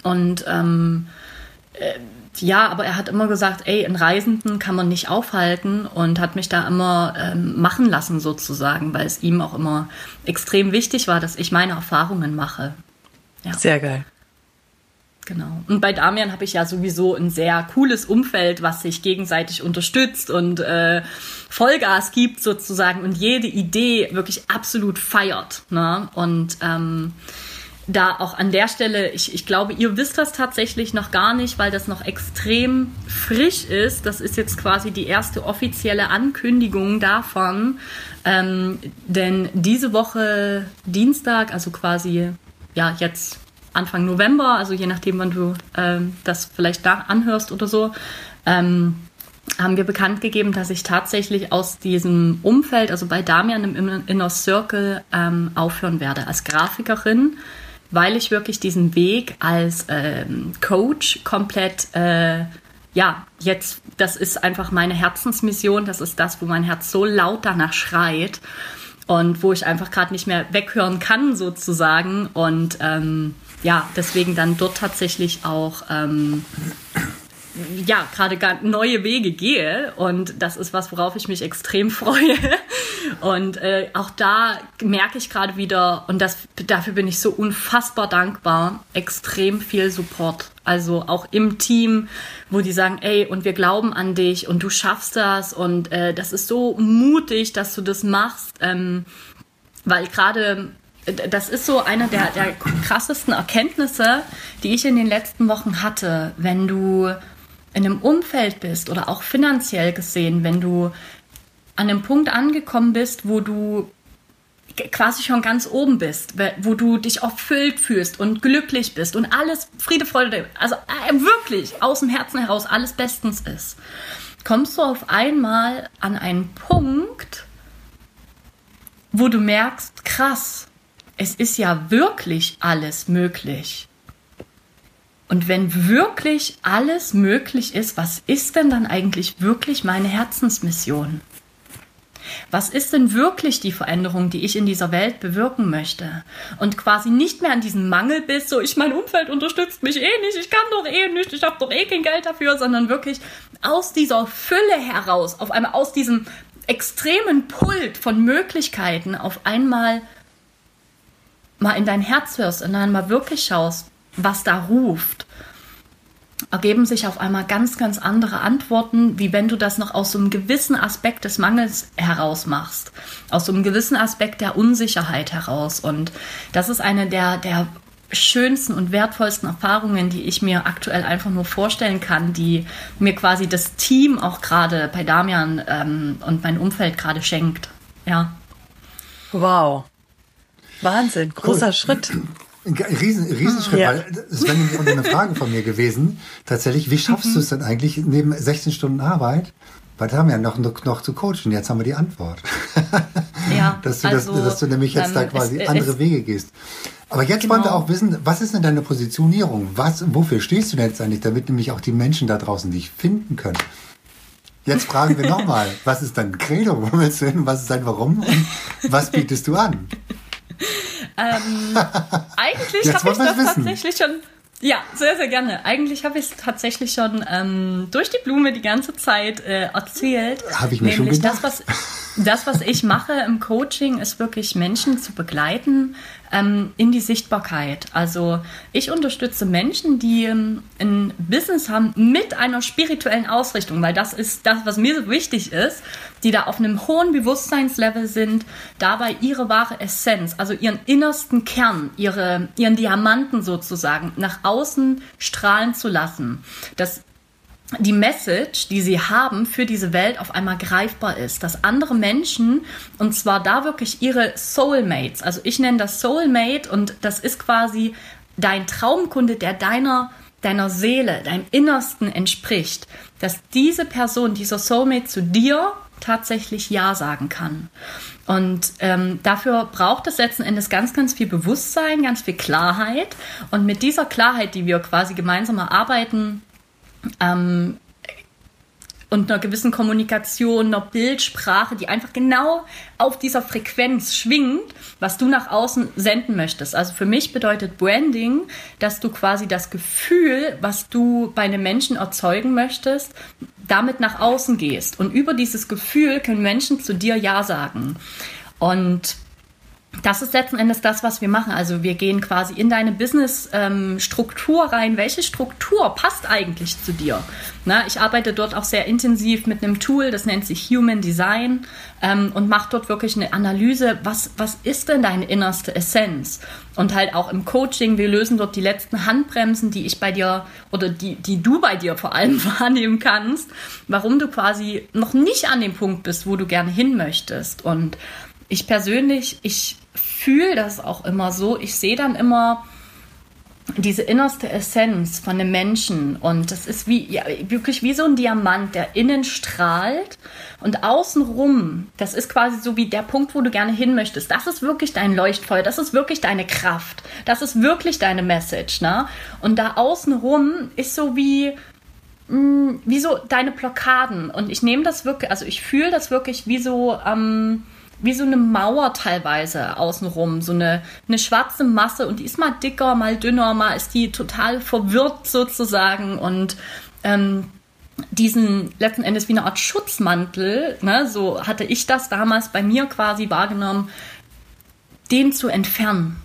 Und ähm, äh, ja, aber er hat immer gesagt, ey, einen Reisenden kann man nicht aufhalten und hat mich da immer ähm, machen lassen sozusagen, weil es ihm auch immer extrem wichtig war, dass ich meine Erfahrungen mache. Ja. Sehr geil. Genau. Und bei Damian habe ich ja sowieso ein sehr cooles Umfeld, was sich gegenseitig unterstützt und äh, Vollgas gibt sozusagen und jede Idee wirklich absolut feiert. Ne? Und ähm, da auch an der Stelle, ich, ich glaube, ihr wisst das tatsächlich noch gar nicht, weil das noch extrem frisch ist. Das ist jetzt quasi die erste offizielle Ankündigung davon. Ähm, denn diese Woche Dienstag, also quasi ja jetzt Anfang November, also je nachdem, wann du ähm, das vielleicht da anhörst oder so, ähm, haben wir bekannt gegeben, dass ich tatsächlich aus diesem Umfeld, also bei Damian im Inner Circle, ähm, aufhören werde als Grafikerin weil ich wirklich diesen Weg als ähm, Coach komplett, äh, ja, jetzt, das ist einfach meine Herzensmission, das ist das, wo mein Herz so laut danach schreit und wo ich einfach gerade nicht mehr weghören kann sozusagen. Und ähm, ja, deswegen dann dort tatsächlich auch ähm, ja, gerade neue Wege gehe. Und das ist was, worauf ich mich extrem freue. Und äh, auch da merke ich gerade wieder, und das, dafür bin ich so unfassbar dankbar, extrem viel Support. Also auch im Team, wo die sagen, ey, und wir glauben an dich und du schaffst das und äh, das ist so mutig, dass du das machst. Ähm, weil gerade das ist so eine der, der krassesten Erkenntnisse, die ich in den letzten Wochen hatte, wenn du in einem Umfeld bist oder auch finanziell gesehen, wenn du an einem Punkt angekommen bist, wo du quasi schon ganz oben bist, wo du dich erfüllt fühlst und glücklich bist und alles Friede, Freude, also äh, wirklich aus dem Herzen heraus alles bestens ist, kommst du auf einmal an einen Punkt, wo du merkst, krass, es ist ja wirklich alles möglich. Und wenn wirklich alles möglich ist, was ist denn dann eigentlich wirklich meine Herzensmission? Was ist denn wirklich die Veränderung, die ich in dieser Welt bewirken möchte? Und quasi nicht mehr an diesem Mangel bist, so ich mein Umfeld unterstützt mich eh nicht, ich kann doch eh nicht, ich habe doch eh kein Geld dafür, sondern wirklich aus dieser Fülle heraus, auf einmal aus diesem extremen Pult von Möglichkeiten auf einmal mal in dein Herz hörst und dann mal wirklich schaust, was da ruft. ergeben sich auf einmal ganz, ganz andere Antworten, wie wenn du das noch aus so einem gewissen Aspekt des Mangels heraus machst, aus so einem gewissen Aspekt der Unsicherheit heraus. Und das ist eine der, der schönsten und wertvollsten Erfahrungen, die ich mir aktuell einfach nur vorstellen kann, die mir quasi das Team auch gerade bei Damian ähm, und mein Umfeld gerade schenkt. Ja. Wow. Wahnsinn, großer cool. Schritt. Riesen, Riesenschritt, ja. weil das wäre nämlich eine Frage von mir gewesen. Tatsächlich, wie schaffst mhm. du es denn eigentlich neben 16 Stunden Arbeit, weil da haben wir ja noch, noch, noch zu coachen, jetzt haben wir die Antwort. Ja, dass du, also, das, dass du nämlich jetzt ähm, da quasi es, andere es, Wege gehst. Aber jetzt genau. wollen wir genau. auch wissen, was ist denn deine Positionierung? Was, wofür stehst du denn jetzt eigentlich, damit nämlich auch die Menschen da draußen dich finden können? Jetzt fragen wir nochmal, was ist dein Credo, wo willst du hin, was ist dein Warum und was bietest du an? Ähm, eigentlich habe ich das wissen. tatsächlich schon. Ja, sehr, sehr gerne. Eigentlich habe ich es tatsächlich schon ähm, durch die Blume die ganze Zeit äh, erzählt. Habe ich mir schon gedacht. Das was, das, was ich mache im Coaching, ist wirklich Menschen zu begleiten, ähm, in die Sichtbarkeit. Also ich unterstütze Menschen, die ähm, ein Business haben mit einer spirituellen Ausrichtung, weil das ist das, was mir so wichtig ist, die da auf einem hohen Bewusstseinslevel sind, dabei ihre wahre Essenz, also ihren innersten Kern, ihre, ihren Diamanten sozusagen nach außen strahlen zu lassen. Das die Message, die sie haben für diese Welt auf einmal greifbar ist, dass andere Menschen, und zwar da wirklich ihre Soulmates, also ich nenne das Soulmate und das ist quasi dein Traumkunde, der deiner, deiner Seele, deinem Innersten entspricht, dass diese Person, dieser Soulmate zu dir tatsächlich Ja sagen kann. Und ähm, dafür braucht es letzten Endes ganz, ganz viel Bewusstsein, ganz viel Klarheit. Und mit dieser Klarheit, die wir quasi gemeinsam erarbeiten, ähm, und einer gewissen Kommunikation, einer Bildsprache, die einfach genau auf dieser Frequenz schwingt, was du nach außen senden möchtest. Also für mich bedeutet Branding, dass du quasi das Gefühl, was du bei einem Menschen erzeugen möchtest, damit nach außen gehst. Und über dieses Gefühl können Menschen zu dir Ja sagen. Und das ist letzten Endes das, was wir machen. Also wir gehen quasi in deine Business-Struktur ähm, rein. Welche Struktur passt eigentlich zu dir? Na, ich arbeite dort auch sehr intensiv mit einem Tool, das nennt sich Human Design ähm, und mache dort wirklich eine Analyse, was, was ist denn deine innerste Essenz? Und halt auch im Coaching, wir lösen dort die letzten Handbremsen, die ich bei dir oder die, die du bei dir vor allem wahrnehmen kannst, warum du quasi noch nicht an dem Punkt bist, wo du gerne hin möchtest. Und ich persönlich, ich fühle das auch immer so. Ich sehe dann immer diese innerste Essenz von einem Menschen und das ist wie ja, wirklich wie so ein Diamant, der innen strahlt und außenrum, das ist quasi so wie der Punkt, wo du gerne hin möchtest. Das ist wirklich dein Leuchtfeuer, das ist wirklich deine Kraft, das ist wirklich deine Message, ne? Und da außenrum ist so wie mh, mm, wie so deine Blockaden und ich nehme das wirklich, also ich fühle das wirklich wie so ähm, wie so eine Mauer teilweise außenrum, so eine, eine schwarze Masse und die ist mal dicker, mal dünner, mal ist die total verwirrt sozusagen und ähm, diesen letzten Endes wie eine Art Schutzmantel, ne, so hatte ich das damals bei mir quasi wahrgenommen, den zu entfernen.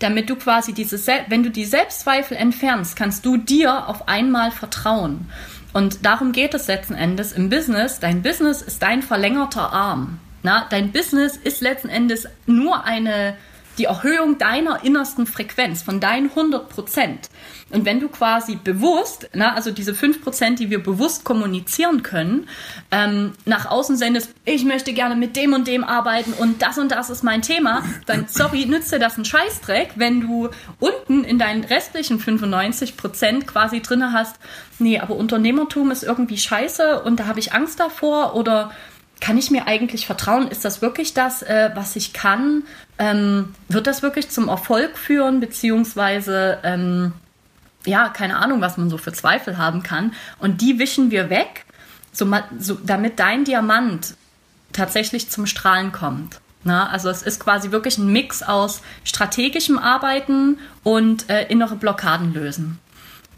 Damit du quasi diese, wenn du die Selbstzweifel entfernst, kannst du dir auf einmal vertrauen. Und darum geht es letzten Endes im Business. Dein Business ist dein verlängerter Arm. Na, dein Business ist letzten Endes nur eine, die Erhöhung deiner innersten Frequenz, von deinen 100 Prozent. Und wenn du quasi bewusst, na, also diese 5 Prozent, die wir bewusst kommunizieren können, ähm, nach außen sendest, ich möchte gerne mit dem und dem arbeiten und das und das ist mein Thema, dann, sorry, nützt dir das einen Scheißdreck, wenn du unten in deinen restlichen 95 Prozent quasi drinne hast, nee, aber Unternehmertum ist irgendwie scheiße und da habe ich Angst davor oder kann ich mir eigentlich vertrauen? Ist das wirklich das, äh, was ich kann? Ähm, wird das wirklich zum Erfolg führen? Beziehungsweise, ähm, ja, keine Ahnung, was man so für Zweifel haben kann. Und die wischen wir weg, so, so, damit dein Diamant tatsächlich zum Strahlen kommt. Na, also es ist quasi wirklich ein Mix aus strategischem Arbeiten und äh, innere Blockaden lösen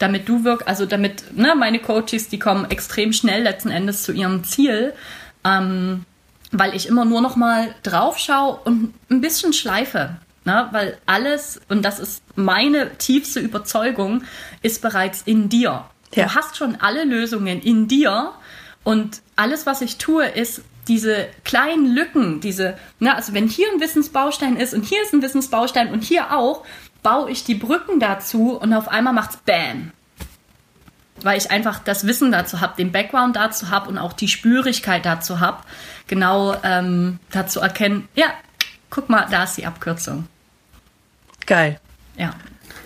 damit du wirkst, also damit, ne, meine Coaches, die kommen extrem schnell letzten Endes zu ihrem Ziel, ähm, weil ich immer nur noch mal drauf schaue und ein bisschen schleife. Ne? Weil alles, und das ist meine tiefste Überzeugung, ist bereits in dir. Ja. Du hast schon alle Lösungen in dir und alles, was ich tue, ist diese kleinen Lücken, diese, na, also wenn hier ein Wissensbaustein ist und hier ist ein Wissensbaustein und hier auch, baue ich die Brücken dazu und auf einmal macht's Bam. Weil ich einfach das Wissen dazu habe, den Background dazu habe und auch die Spürigkeit dazu habe, genau ähm, dazu erkennen, ja, guck mal, da ist die Abkürzung. Geil. Ja.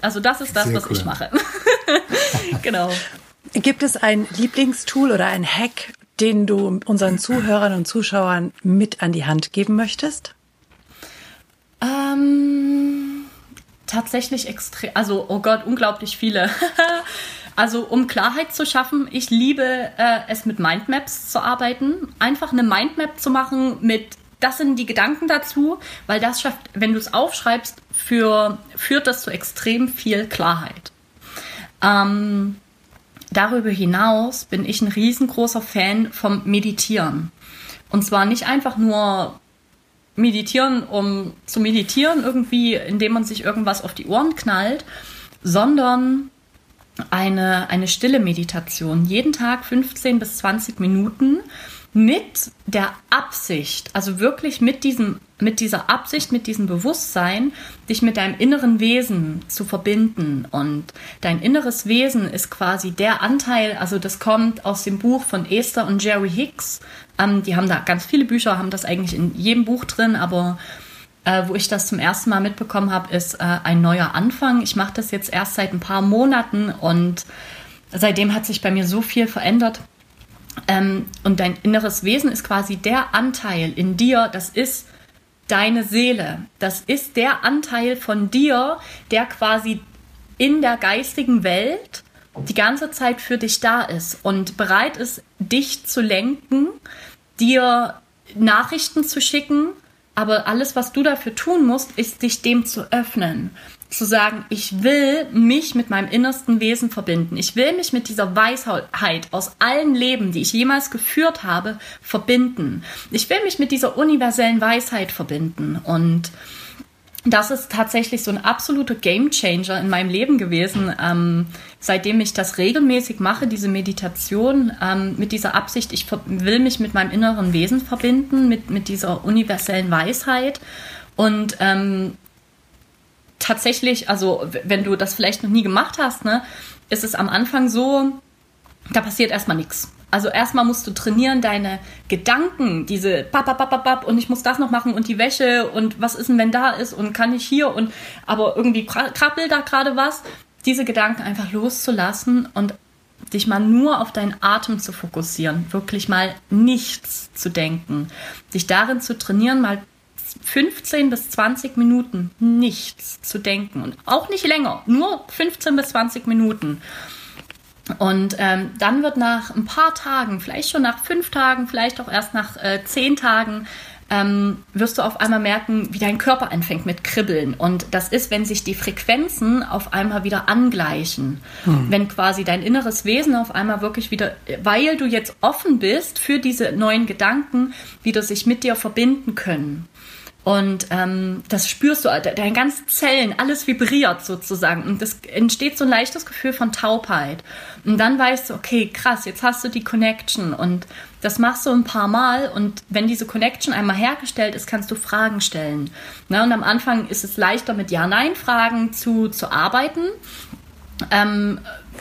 Also das ist das, Sehr was cool. ich mache. genau. Gibt es ein Lieblingstool oder ein Hack, den du unseren Zuhörern und Zuschauern mit an die Hand geben möchtest? Ähm, tatsächlich extrem, also oh Gott, unglaublich viele. also um Klarheit zu schaffen, ich liebe äh, es mit Mindmaps zu arbeiten. Einfach eine Mindmap zu machen mit das sind die Gedanken dazu, weil das schafft, wenn du es aufschreibst, für, führt das zu extrem viel Klarheit. Ähm, darüber hinaus bin ich ein riesengroßer Fan vom Meditieren. Und zwar nicht einfach nur meditieren, um zu meditieren, irgendwie, indem man sich irgendwas auf die Ohren knallt, sondern eine, eine stille Meditation. Jeden Tag 15 bis 20 Minuten mit der Absicht, also wirklich mit diesem, mit dieser Absicht, mit diesem Bewusstsein, dich mit deinem inneren Wesen zu verbinden. Und dein inneres Wesen ist quasi der Anteil, also das kommt aus dem Buch von Esther und Jerry Hicks. Ähm, die haben da ganz viele Bücher, haben das eigentlich in jedem Buch drin, aber äh, wo ich das zum ersten Mal mitbekommen habe, ist äh, ein neuer Anfang. Ich mache das jetzt erst seit ein paar Monaten und seitdem hat sich bei mir so viel verändert. Ähm, und dein inneres Wesen ist quasi der Anteil in dir, das ist deine Seele. Das ist der Anteil von dir, der quasi in der geistigen Welt die ganze Zeit für dich da ist und bereit ist, dich zu lenken, dir Nachrichten zu schicken, aber alles, was du dafür tun musst, ist dich dem zu öffnen zu sagen, ich will mich mit meinem innersten Wesen verbinden. Ich will mich mit dieser Weisheit aus allen Leben, die ich jemals geführt habe, verbinden. Ich will mich mit dieser universellen Weisheit verbinden. Und das ist tatsächlich so ein absoluter Gamechanger in meinem Leben gewesen, ähm, seitdem ich das regelmäßig mache, diese Meditation ähm, mit dieser Absicht, ich will mich mit meinem inneren Wesen verbinden, mit, mit dieser universellen Weisheit. Und ähm, tatsächlich, also wenn du das vielleicht noch nie gemacht hast, ne, ist es am Anfang so, da passiert erstmal nichts. Also erstmal musst du trainieren, deine Gedanken, diese bap, und ich muss das noch machen und die Wäsche und was ist denn, wenn da ist und kann ich hier und aber irgendwie krabbelt da gerade was, diese Gedanken einfach loszulassen und dich mal nur auf deinen Atem zu fokussieren, wirklich mal nichts zu denken, dich darin zu trainieren, mal 15 bis 20 Minuten nichts zu denken. Und auch nicht länger, nur 15 bis 20 Minuten. Und ähm, dann wird nach ein paar Tagen, vielleicht schon nach fünf Tagen, vielleicht auch erst nach äh, zehn Tagen, ähm, wirst du auf einmal merken, wie dein Körper anfängt mit Kribbeln. Und das ist, wenn sich die Frequenzen auf einmal wieder angleichen. Hm. Wenn quasi dein inneres Wesen auf einmal wirklich wieder, weil du jetzt offen bist für diese neuen Gedanken, wieder sich mit dir verbinden können. Und ähm, das spürst du, deine ganzen Zellen, alles vibriert sozusagen. Und es entsteht so ein leichtes Gefühl von Taubheit. Und dann weißt du, okay, krass, jetzt hast du die Connection. Und das machst du ein paar Mal. Und wenn diese Connection einmal hergestellt ist, kannst du Fragen stellen. Ne? Und am Anfang ist es leichter, mit Ja-Nein-Fragen zu, zu arbeiten. Ähm,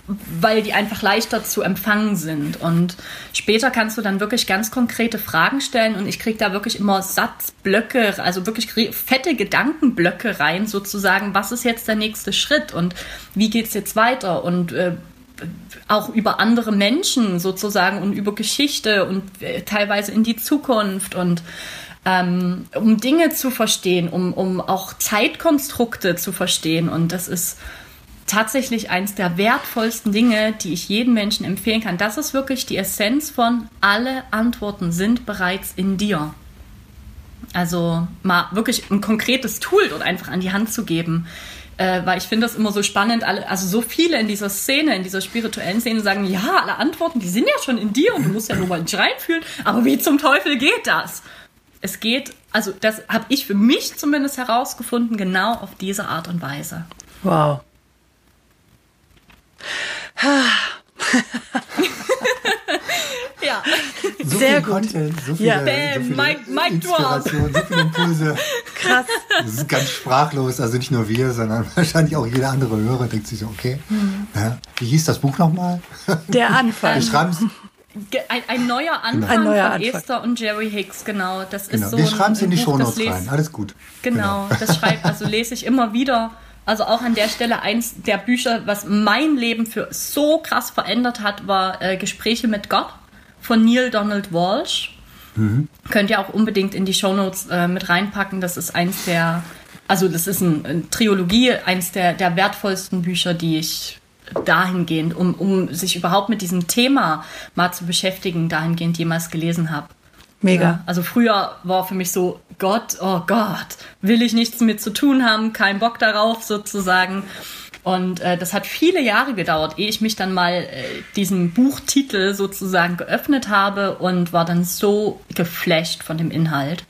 weil die einfach leichter zu empfangen sind. Und später kannst du dann wirklich ganz konkrete Fragen stellen und ich kriege da wirklich immer Satzblöcke, also wirklich fette Gedankenblöcke rein, sozusagen, was ist jetzt der nächste Schritt und wie geht es jetzt weiter und äh, auch über andere Menschen sozusagen und über Geschichte und äh, teilweise in die Zukunft und ähm, um Dinge zu verstehen, um, um auch Zeitkonstrukte zu verstehen. Und das ist tatsächlich eins der wertvollsten Dinge, die ich jedem Menschen empfehlen kann. Das ist wirklich die Essenz von alle Antworten sind bereits in dir. Also mal wirklich ein konkretes Tool dort einfach an die Hand zu geben. Äh, weil ich finde das immer so spannend, alle, also so viele in dieser Szene, in dieser spirituellen Szene sagen, ja, alle Antworten, die sind ja schon in dir und du musst ja nur mal nicht reinfühlen, aber wie zum Teufel geht das? Es geht, also das habe ich für mich zumindest herausgefunden, genau auf diese Art und Weise. Wow. ja. So Sehr viel gut. Content, so viele, Ja. so Bam, viele Mic- Mic Inspiration, so viele Impulse. Krass. Das ist ganz sprachlos, also nicht nur wir, sondern wahrscheinlich auch jeder andere Hörer denkt sich so, okay, Mhm. ja, wie hieß das Buch nochmal? Der Anfang. Wir schreiben Ein, ein neuer Anfang Ein neuer von Anfang. Esther und Jerry Hicks, genau. Das genau. ist so wir ein- schreiben es in ein die Buch, Shownotes rein, alles gut. Genau, das schreibt, also lese ich immer wieder. Also auch an der Stelle eins der Bücher, was mein Leben für so krass verändert hat, war äh, Gespräche mit Gott von Neil Donald Walsh. Könnt ihr auch unbedingt in die Shownotes äh, mit reinpacken. Das ist eins der, also das ist ein, eine Trilogie, eins der, der wertvollsten Bücher, die ich dahingehend, um, um sich überhaupt mit diesem Thema mal zu beschäftigen, dahingehend jemals gelesen habe. Mega. Ja, also früher war für mich so, Gott, oh Gott, will ich nichts mit zu tun haben, kein Bock darauf sozusagen. Und äh, das hat viele Jahre gedauert, ehe ich mich dann mal äh, diesem Buchtitel sozusagen geöffnet habe und war dann so geflasht von dem Inhalt.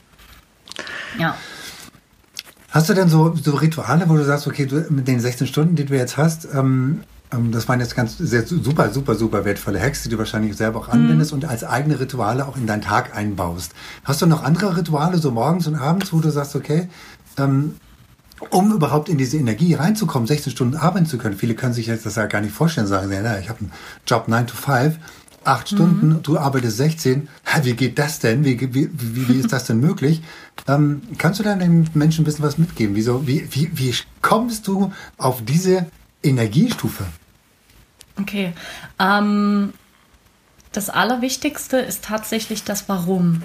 Ja. Hast du denn so, so Rituale, wo du sagst, okay, du, mit den 16 Stunden, die du jetzt hast, ähm, ähm, das waren jetzt ganz sehr super, super, super wertvolle Hacks, die du wahrscheinlich selber auch anwendest und als eigene Rituale auch in deinen Tag einbaust. Hast du noch andere Rituale, so morgens und abends, wo du sagst, okay, ähm, um überhaupt in diese Energie reinzukommen, 16 Stunden arbeiten zu können. Viele können sich jetzt das ja gar nicht vorstellen, sagen, na, ich habe einen Job 9 to 5, acht Stunden, du arbeitest 16. Hä, Wie geht das denn? Wie, wie, wie, ist das denn möglich? Ähm, kannst du dann den Menschen ein bisschen was mitgeben? Wieso, wie, wie, wie kommst du auf diese Energiestufe? Okay. Ähm, das Allerwichtigste ist tatsächlich das Warum.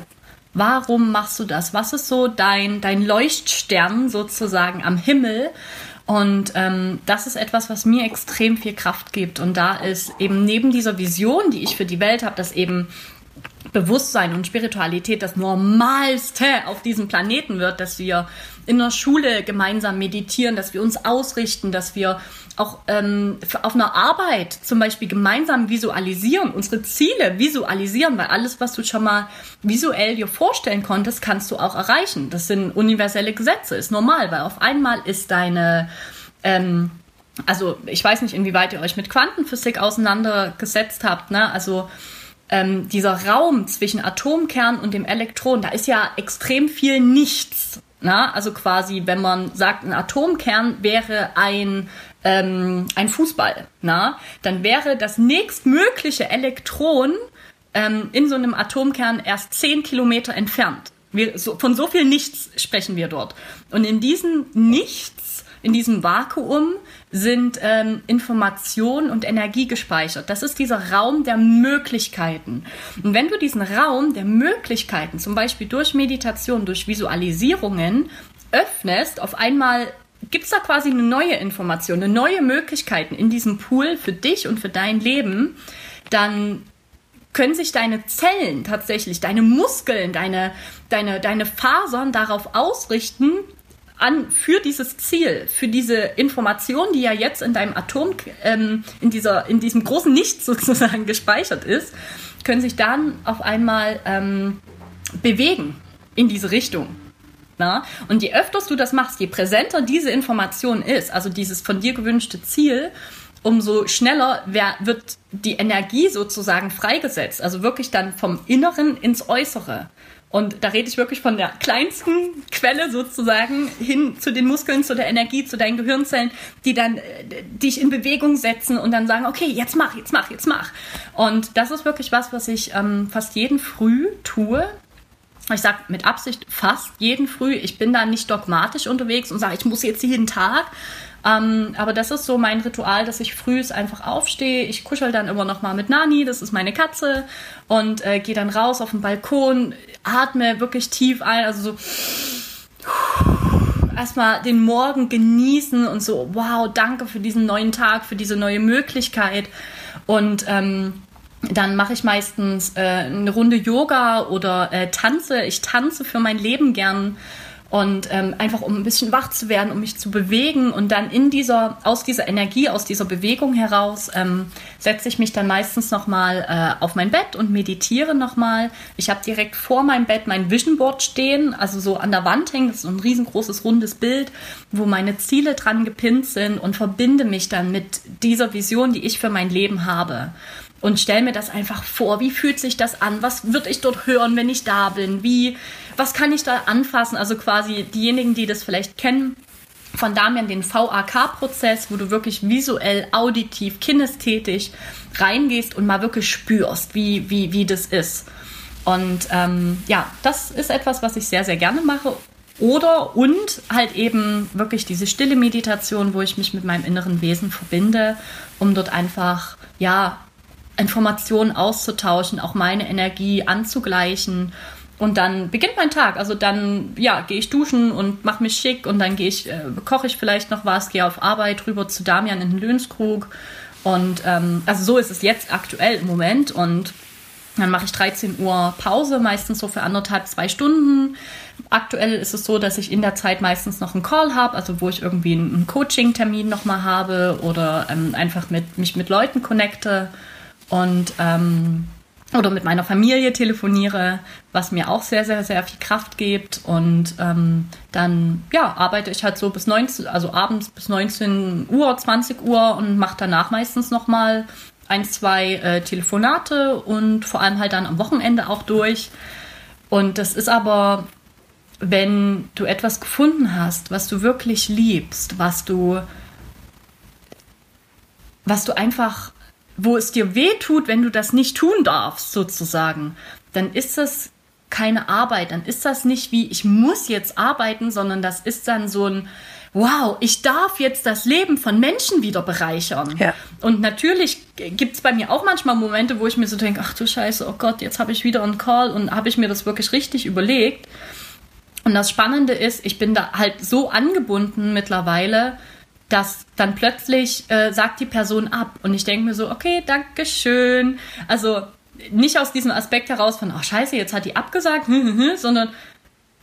Warum machst du das? Was ist so dein, dein Leuchtstern sozusagen am Himmel? Und ähm, das ist etwas, was mir extrem viel Kraft gibt. Und da ist eben neben dieser Vision, die ich für die Welt habe, dass eben Bewusstsein und Spiritualität das Normalste auf diesem Planeten wird, dass wir in der Schule gemeinsam meditieren, dass wir uns ausrichten, dass wir auch ähm, auf einer Arbeit zum Beispiel gemeinsam visualisieren, unsere Ziele visualisieren, weil alles, was du schon mal visuell dir vorstellen konntest, kannst du auch erreichen. Das sind universelle Gesetze, ist normal, weil auf einmal ist deine ähm, also ich weiß nicht, inwieweit ihr euch mit Quantenphysik auseinandergesetzt habt, ne? Also ähm, dieser Raum zwischen Atomkern und dem Elektron, da ist ja extrem viel Nichts. Na? Also quasi, wenn man sagt, ein Atomkern wäre ein, ähm, ein Fußball, na? dann wäre das nächstmögliche Elektron ähm, in so einem Atomkern erst 10 Kilometer entfernt. Wir, so, von so viel Nichts sprechen wir dort. Und in diesem Nichts, in diesem Vakuum, sind ähm, Information und Energie gespeichert. Das ist dieser Raum der Möglichkeiten. Und wenn du diesen Raum der Möglichkeiten, zum Beispiel durch Meditation, durch Visualisierungen, öffnest, auf einmal gibt es da quasi eine neue Information, eine neue Möglichkeiten in diesem Pool für dich und für dein Leben, dann können sich deine Zellen tatsächlich, deine Muskeln, deine, deine, deine Fasern darauf ausrichten, an für dieses Ziel, für diese Information, die ja jetzt in deinem Atom, ähm, in dieser, in diesem großen Nichts sozusagen gespeichert ist, können sich dann auf einmal ähm, bewegen in diese Richtung. Na? Und je öfters du das machst, je präsenter diese Information ist, also dieses von dir gewünschte Ziel, umso schneller wird die Energie sozusagen freigesetzt. Also wirklich dann vom Inneren ins Äußere. Und da rede ich wirklich von der kleinsten Quelle sozusagen hin zu den Muskeln, zu der Energie, zu deinen Gehirnzellen, die dann äh, dich in Bewegung setzen und dann sagen, okay, jetzt mach, jetzt mach, jetzt mach. Und das ist wirklich was, was ich ähm, fast jeden Früh tue. Ich sage mit Absicht fast jeden Früh. Ich bin da nicht dogmatisch unterwegs und sage, ich muss jetzt jeden Tag. Ähm, aber das ist so mein Ritual, dass ich früh einfach aufstehe. Ich kuschel dann immer noch mal mit Nani, das ist meine Katze, und äh, gehe dann raus auf den Balkon, atme wirklich tief ein, also so erstmal den Morgen genießen und so, wow, danke für diesen neuen Tag, für diese neue Möglichkeit. Und ähm, dann mache ich meistens äh, eine Runde Yoga oder äh, tanze. Ich tanze für mein Leben gern und ähm, einfach um ein bisschen wach zu werden, um mich zu bewegen und dann in dieser aus dieser Energie, aus dieser Bewegung heraus ähm, setze ich mich dann meistens noch mal äh, auf mein Bett und meditiere noch mal. Ich habe direkt vor meinem Bett mein Vision Board stehen, also so an der Wand hängt, das ist so ein riesengroßes rundes Bild, wo meine Ziele dran gepinnt sind und verbinde mich dann mit dieser Vision, die ich für mein Leben habe. und stelle mir das einfach vor. Wie fühlt sich das an? Was würde ich dort hören, wenn ich da bin? Wie, was kann ich da anfassen? Also quasi diejenigen, die das vielleicht kennen, von Damian den VAK-Prozess, wo du wirklich visuell, auditiv, kinästhetisch reingehst und mal wirklich spürst, wie, wie, wie das ist. Und ähm, ja, das ist etwas, was ich sehr, sehr gerne mache. Oder und halt eben wirklich diese stille Meditation, wo ich mich mit meinem inneren Wesen verbinde, um dort einfach, ja, Informationen auszutauschen, auch meine Energie anzugleichen. Und dann beginnt mein Tag. Also dann, ja, gehe ich duschen und mache mich schick und dann gehe ich, äh, koche ich vielleicht noch was, gehe auf Arbeit rüber zu Damian in den Löhnskrug. Und ähm, also so ist es jetzt aktuell im Moment. Und dann mache ich 13 Uhr Pause, meistens so für anderthalb, zwei Stunden. Aktuell ist es so, dass ich in der Zeit meistens noch einen Call habe, also wo ich irgendwie einen Coaching-Termin nochmal habe oder ähm, einfach mit, mich mit Leuten connecte und ähm, oder mit meiner Familie telefoniere, was mir auch sehr, sehr, sehr viel Kraft gibt. Und ähm, dann ja, arbeite ich halt so bis 19, also abends bis 19 Uhr, 20 Uhr und mache danach meistens nochmal ein, zwei äh, Telefonate und vor allem halt dann am Wochenende auch durch. Und das ist aber, wenn du etwas gefunden hast, was du wirklich liebst, was du, was du einfach wo es dir weh tut, wenn du das nicht tun darfst, sozusagen, dann ist das keine Arbeit, dann ist das nicht wie, ich muss jetzt arbeiten, sondern das ist dann so ein, wow, ich darf jetzt das Leben von Menschen wieder bereichern. Ja. Und natürlich gibt es bei mir auch manchmal Momente, wo ich mir so denke, ach du Scheiße, oh Gott, jetzt habe ich wieder einen Call und habe ich mir das wirklich richtig überlegt. Und das Spannende ist, ich bin da halt so angebunden mittlerweile, dass dann plötzlich äh, sagt die Person ab. Und ich denke mir so, okay, danke schön. Also nicht aus diesem Aspekt heraus von, ach scheiße, jetzt hat die abgesagt, sondern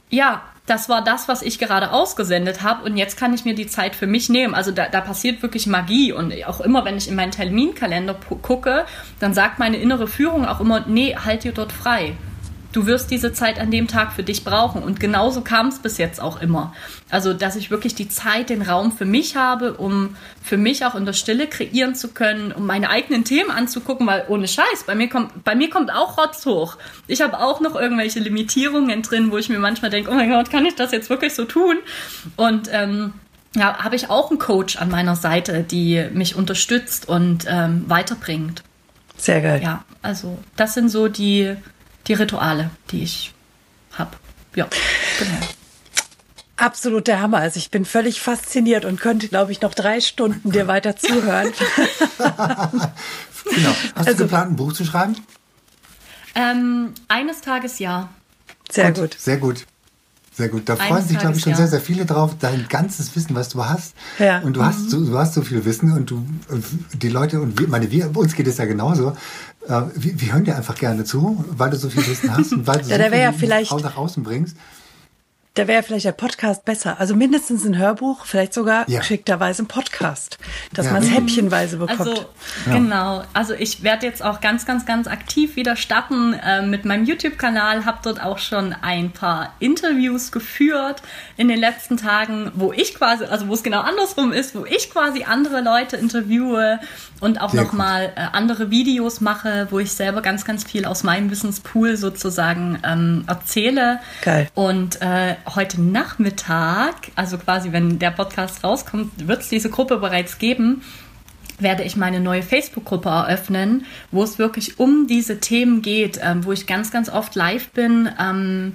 ja, das war das, was ich gerade ausgesendet habe und jetzt kann ich mir die Zeit für mich nehmen. Also da, da passiert wirklich Magie und auch immer, wenn ich in meinen Terminkalender gucke, dann sagt meine innere Führung auch immer, nee, halt dir dort frei du wirst diese Zeit an dem Tag für dich brauchen. Und genauso kam es bis jetzt auch immer. Also, dass ich wirklich die Zeit, den Raum für mich habe, um für mich auch in der Stille kreieren zu können, um meine eigenen Themen anzugucken, weil ohne Scheiß, bei mir kommt, bei mir kommt auch Rotz hoch. Ich habe auch noch irgendwelche Limitierungen drin, wo ich mir manchmal denke, oh mein Gott, kann ich das jetzt wirklich so tun? Und ähm, ja, habe ich auch einen Coach an meiner Seite, die mich unterstützt und ähm, weiterbringt. Sehr geil. Ja, also das sind so die die Rituale, die ich habe. Ja, genau. Absolut der Hammer. Also ich bin völlig fasziniert und könnte, glaube ich, noch drei Stunden dir weiter zuhören. genau. Hast also, du geplant, ein Buch zu schreiben? Ähm, eines Tages ja. Sehr gut. gut. Sehr gut. Sehr gut. Da freuen sich, glaube ich, schon ja. sehr, sehr viele drauf. Dein ganzes Wissen, was du hast. Ja. Und du hast, mhm. so, du hast so viel Wissen und du, die Leute und wir, meine, wir, uns geht es ja genauso. Äh, wir, wir hören dir einfach gerne zu, weil du so viel Wissen hast und weil du ja, so viel ja vielleicht, nach außen bringst. Da wäre vielleicht der Podcast besser. Also mindestens ein Hörbuch, vielleicht sogar ja. geschickterweise ein Podcast, dass ja. man es häppchenweise bekommt. Also, ja. Genau. Also ich werde jetzt auch ganz, ganz, ganz aktiv wieder starten äh, mit meinem YouTube-Kanal. Habe dort auch schon ein paar Interviews geführt in den letzten Tagen, wo ich quasi, also wo es genau andersrum ist, wo ich quasi andere Leute interviewe und auch nochmal äh, andere Videos mache, wo ich selber ganz, ganz viel aus meinem Wissenspool sozusagen ähm, erzähle. Geil. Und äh, heute Nachmittag, also quasi wenn der Podcast rauskommt, wird es diese Gruppe bereits geben werde ich meine neue Facebook-Gruppe eröffnen, wo es wirklich um diese Themen geht, ähm, wo ich ganz, ganz oft live bin, ähm,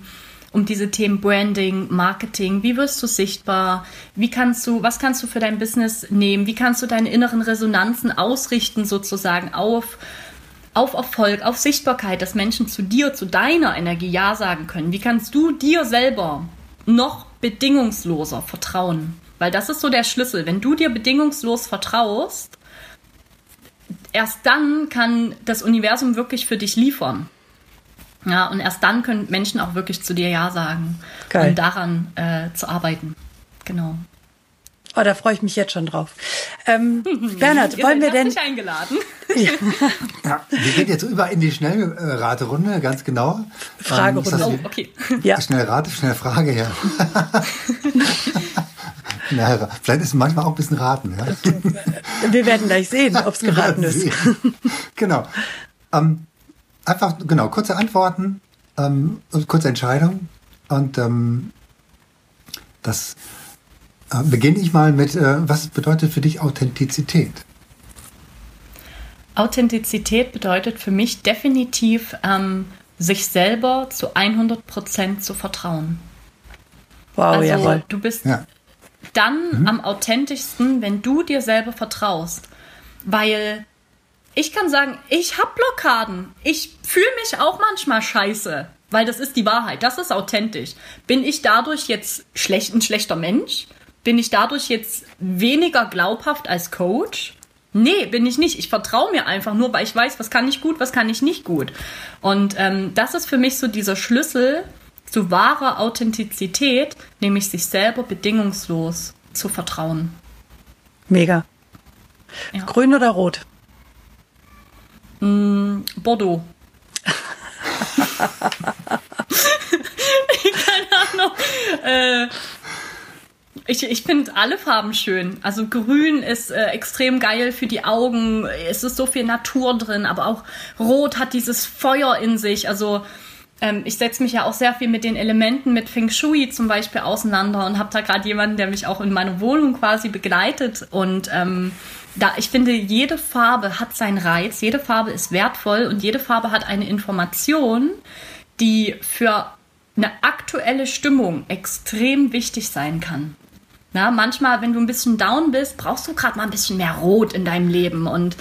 um diese Themen Branding, Marketing, wie wirst du sichtbar, wie kannst du, was kannst du für dein Business nehmen, wie kannst du deine inneren Resonanzen ausrichten sozusagen auf auf Erfolg, auf Sichtbarkeit, dass Menschen zu dir, zu deiner Energie Ja sagen können. Wie kannst du dir selber noch bedingungsloser vertrauen. Weil das ist so der Schlüssel. Wenn du dir bedingungslos vertraust, erst dann kann das Universum wirklich für dich liefern. Ja, und erst dann können Menschen auch wirklich zu dir Ja sagen Geil. und daran äh, zu arbeiten. Genau. Oh, da freue ich mich jetzt schon drauf. Ähm, Bernhard, Ihr wollen wir denn? eingeladen. Ja. ja. wir gehen jetzt über in die Schnellraterunde, ganz genau. Fragerunde. Ähm, oh, okay. Ja. Schnell Rate, schnell Frage, ja. Na, vielleicht ist es manchmal auch ein bisschen raten. Ja? Wir werden gleich sehen, ob es geraten ist. genau. Ähm, einfach, genau, kurze Antworten, ähm, kurze Entscheidung. Und ähm, das äh, beginne ich mal mit, äh, was bedeutet für dich Authentizität? Authentizität bedeutet für mich definitiv, ähm, sich selber zu 100 Prozent zu vertrauen. Wow, also, jawohl. Du bist ja. dann mhm. am authentischsten, wenn du dir selber vertraust. Weil ich kann sagen, ich habe Blockaden. Ich fühle mich auch manchmal scheiße. Weil das ist die Wahrheit. Das ist authentisch. Bin ich dadurch jetzt schlecht, ein schlechter Mensch? Bin ich dadurch jetzt weniger glaubhaft als Coach? Nee, bin ich nicht. Ich vertraue mir einfach nur, weil ich weiß, was kann ich gut, was kann ich nicht gut. Und ähm, das ist für mich so dieser Schlüssel zu wahrer Authentizität, nämlich sich selber bedingungslos zu vertrauen. Mega. Ja. Grün oder rot? Mm, Bordeaux. Keine Ahnung. Äh, ich, ich finde alle Farben schön. Also grün ist äh, extrem geil für die Augen. Es ist so viel Natur drin, aber auch rot hat dieses Feuer in sich. Also ähm, ich setze mich ja auch sehr viel mit den Elementen, mit Feng Shui zum Beispiel auseinander und habe da gerade jemanden, der mich auch in meiner Wohnung quasi begleitet. Und ähm, da, ich finde, jede Farbe hat seinen Reiz, jede Farbe ist wertvoll und jede Farbe hat eine Information, die für eine aktuelle Stimmung extrem wichtig sein kann. Na, manchmal, wenn du ein bisschen down bist, brauchst du gerade mal ein bisschen mehr Rot in deinem Leben. Und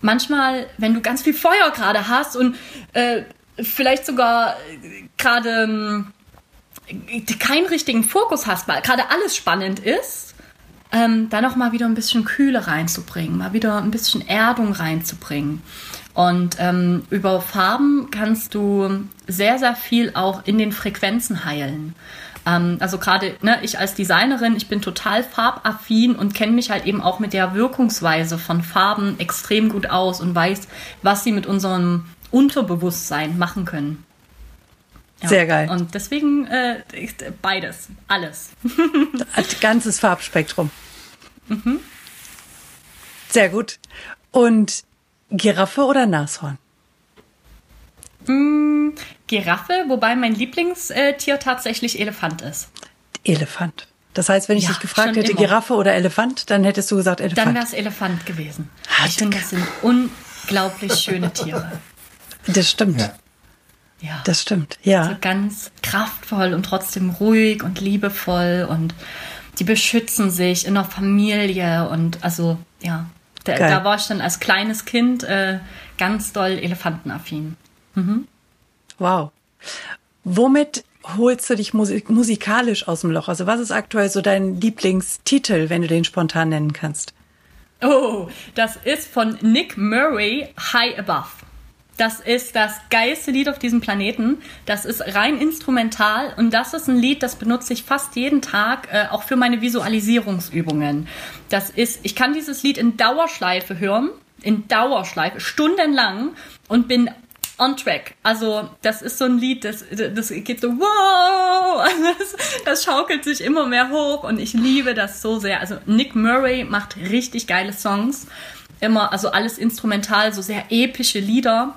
manchmal, wenn du ganz viel Feuer gerade hast und äh, vielleicht sogar gerade äh, keinen richtigen Fokus hast, weil gerade alles spannend ist, ähm, da noch mal wieder ein bisschen Kühle reinzubringen, mal wieder ein bisschen Erdung reinzubringen. Und ähm, über Farben kannst du sehr, sehr viel auch in den Frequenzen heilen. Ähm, also gerade ne, ich als Designerin, ich bin total farbaffin und kenne mich halt eben auch mit der Wirkungsweise von Farben extrem gut aus und weiß, was sie mit unserem Unterbewusstsein machen können. Ja. Sehr geil. Und deswegen äh, beides, alles. Ganzes Farbspektrum. Mhm. Sehr gut. Und Giraffe oder Nashorn? Mm, Giraffe, wobei mein Lieblingstier tatsächlich Elefant ist. Elefant. Das heißt, wenn ich ja, dich gefragt hätte, immer. Giraffe oder Elefant, dann hättest du gesagt Elefant. Dann wäre es Elefant gewesen. Hat ich finde, das sind unglaublich schöne Tiere. Das stimmt. Ja. ja. Das stimmt, ja. So ganz kraftvoll und trotzdem ruhig und liebevoll und die beschützen sich in der Familie und also, ja. Da, da war ich dann als kleines Kind äh, ganz doll elefantenaffin. Mhm. Wow. Womit holst du dich musik musikalisch aus dem Loch? Also was ist aktuell so dein Lieblingstitel, wenn du den spontan nennen kannst? Oh, das ist von Nick Murray, High Above. Das ist das geilste Lied auf diesem Planeten. Das ist rein instrumental und das ist ein Lied, das benutze ich fast jeden Tag, äh, auch für meine Visualisierungsübungen. Das ist, ich kann dieses Lied in Dauerschleife hören, in Dauerschleife, stundenlang und bin on track. Also das ist so ein Lied, das, das geht so wow, das, das schaukelt sich immer mehr hoch und ich liebe das so sehr. Also Nick Murray macht richtig geile Songs, immer also alles instrumental, so sehr epische Lieder.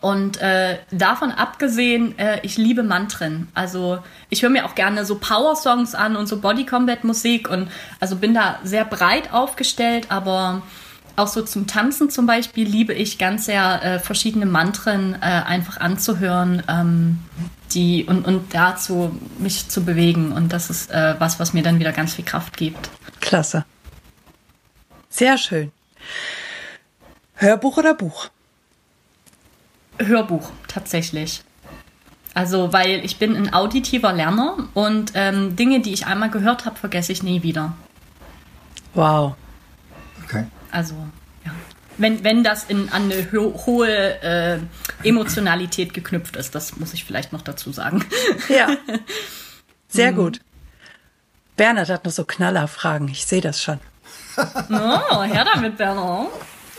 Und äh, davon abgesehen, äh, ich liebe Mantren. Also ich höre mir auch gerne so Power-Songs an und so Body Combat Musik und also bin da sehr breit aufgestellt, aber auch so zum Tanzen zum Beispiel liebe ich ganz sehr äh, verschiedene Mantren äh, einfach anzuhören, ähm, die und, und dazu mich zu bewegen. Und das ist äh, was, was mir dann wieder ganz viel Kraft gibt. Klasse. Sehr schön. Hörbuch oder Buch? Hörbuch, tatsächlich. Also, weil ich bin ein auditiver Lerner und ähm, Dinge, die ich einmal gehört habe, vergesse ich nie wieder. Wow. Also, ja. Wenn, wenn das in, an eine ho hohe äh, Emotionalität geknüpft ist, das muss ich vielleicht noch dazu sagen. Ja. Sehr mhm. gut. Bernhard hat noch so Knallerfragen. Ich sehe das schon. Oh, her damit, Bernhard.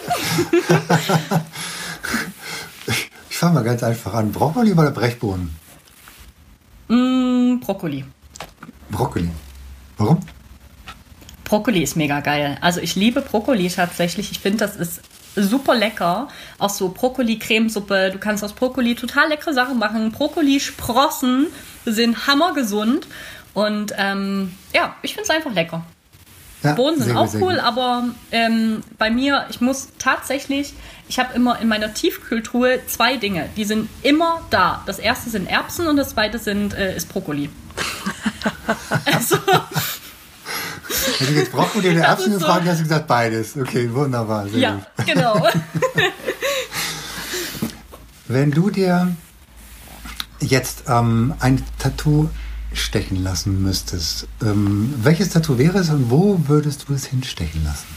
ich fange mal ganz einfach an. Brokkoli oder Brechbohnen? Mm, Brokkoli. Brokkoli. Warum? Brokkoli ist mega geil. Also ich liebe Brokkoli tatsächlich. Ich finde, das ist super lecker. Auch so Brokkoli-Cremesuppe. Du kannst aus Brokkoli total leckere Sachen machen. Brokkoli-Sprossen sind hammergesund. Und ähm, ja, ich finde es einfach lecker. Ja, Bohnen sind auch cool, aber ähm, bei mir, ich muss tatsächlich, ich habe immer in meiner Tiefkühltruhe zwei Dinge, die sind immer da. Das erste sind Erbsen und das zweite sind, äh, ist Brokkoli. also, Hätte ich jetzt Brokkoli oder Erbsen gefragt, so. hast du gesagt beides. Okay, wunderbar. ja, gut. genau. Wenn du dir jetzt ähm, ein Tattoo stechen lassen müsstest, ähm, welches Tattoo wäre es und wo würdest du es hinstechen lassen?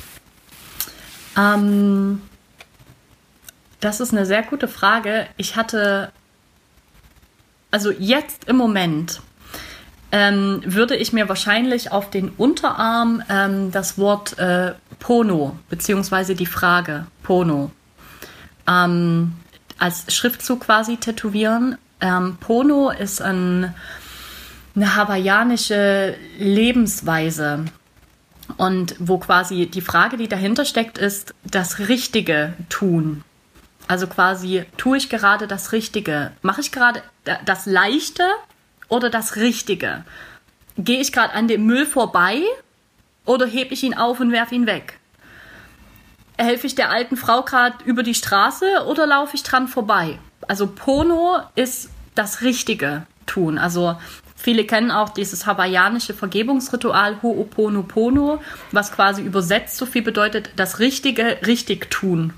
Ähm, das ist eine sehr gute Frage. Ich hatte, also jetzt im Moment, ähm, würde ich mir wahrscheinlich auf den Unterarm ähm, das Wort äh, Pono, beziehungsweise die Frage Pono, ähm, als Schriftzug quasi tätowieren. Ähm, Pono ist ein eine hawaiianische Lebensweise. Und wo quasi die Frage, die dahinter steckt, ist das Richtige tun. Also quasi, tue ich gerade das Richtige? Mache ich gerade das Leichte oder das Richtige? Gehe ich gerade an dem Müll vorbei oder hebe ich ihn auf und werfe ihn weg? Helfe ich der alten Frau gerade über die Straße oder laufe ich dran vorbei? Also Pono ist das Richtige tun. Also Viele kennen auch dieses hawaiianische Vergebungsritual Ho'oponopono, was quasi übersetzt so viel bedeutet, das Richtige richtig tun.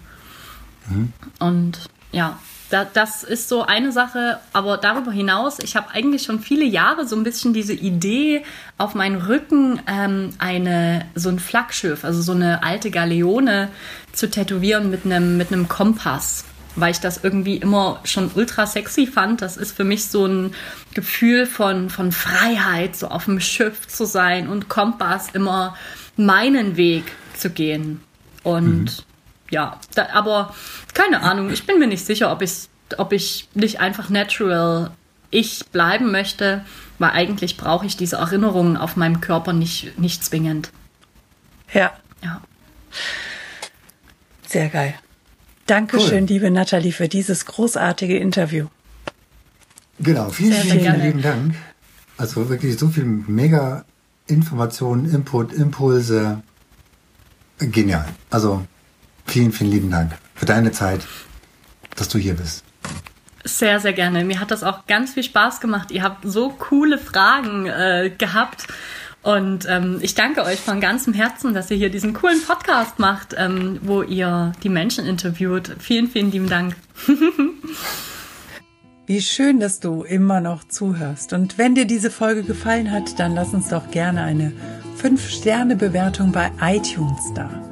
Mhm. Und ja, da, das ist so eine Sache, aber darüber hinaus, ich habe eigentlich schon viele Jahre so ein bisschen diese Idee, auf meinen Rücken ähm, eine, so ein Flaggschiff, also so eine alte Galeone zu tätowieren mit einem, mit Kompass weil ich das irgendwie immer schon ultra sexy fand. Das ist für mich so ein Gefühl von, von Freiheit, so auf dem Schiff zu sein und Kompass immer meinen Weg zu gehen. Und mhm. Ja, da, aber keine Ahnung, ich bin mir nicht sicher, ob ich, ob ich nicht einfach natural ich bleiben möchte, weil eigentlich brauche ich diese Erinnerungen auf meinem Körper nicht, nicht zwingend. Ja. Ja. Sehr geil. Dankeschön, cool. liebe Nathalie, für dieses großartige Interview. Genau, vielen, sehr, vielen, vielen lieben Dank. Also wirklich so viel mega Informationen, Input, Impulse. Genial. Also vielen, vielen lieben Dank für deine Zeit, dass du hier bist. Sehr, sehr gerne. Mir hat das auch ganz viel Spaß gemacht. Ihr habt so coole Fragen äh, gehabt. Und ähm, ich danke euch von ganzem Herzen, dass ihr hier diesen coolen Podcast macht, ähm, wo ihr die Menschen interviewt. Vielen, vielen lieben Dank. Wie schön, dass du immer noch zuhörst. Und wenn dir diese Folge gefallen hat, dann lass uns doch gerne eine 5-Sterne-Bewertung bei iTunes da.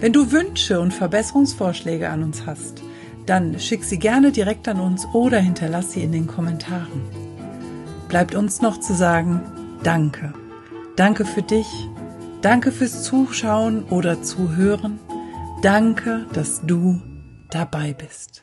Wenn du Wünsche und Verbesserungsvorschläge an uns hast, dann schick sie gerne direkt an uns oder hinterlass sie in den Kommentaren. Bleibt uns noch zu sagen, Danke. Danke für dich. Danke fürs Zuschauen oder Zuhören. Danke, dass du dabei bist.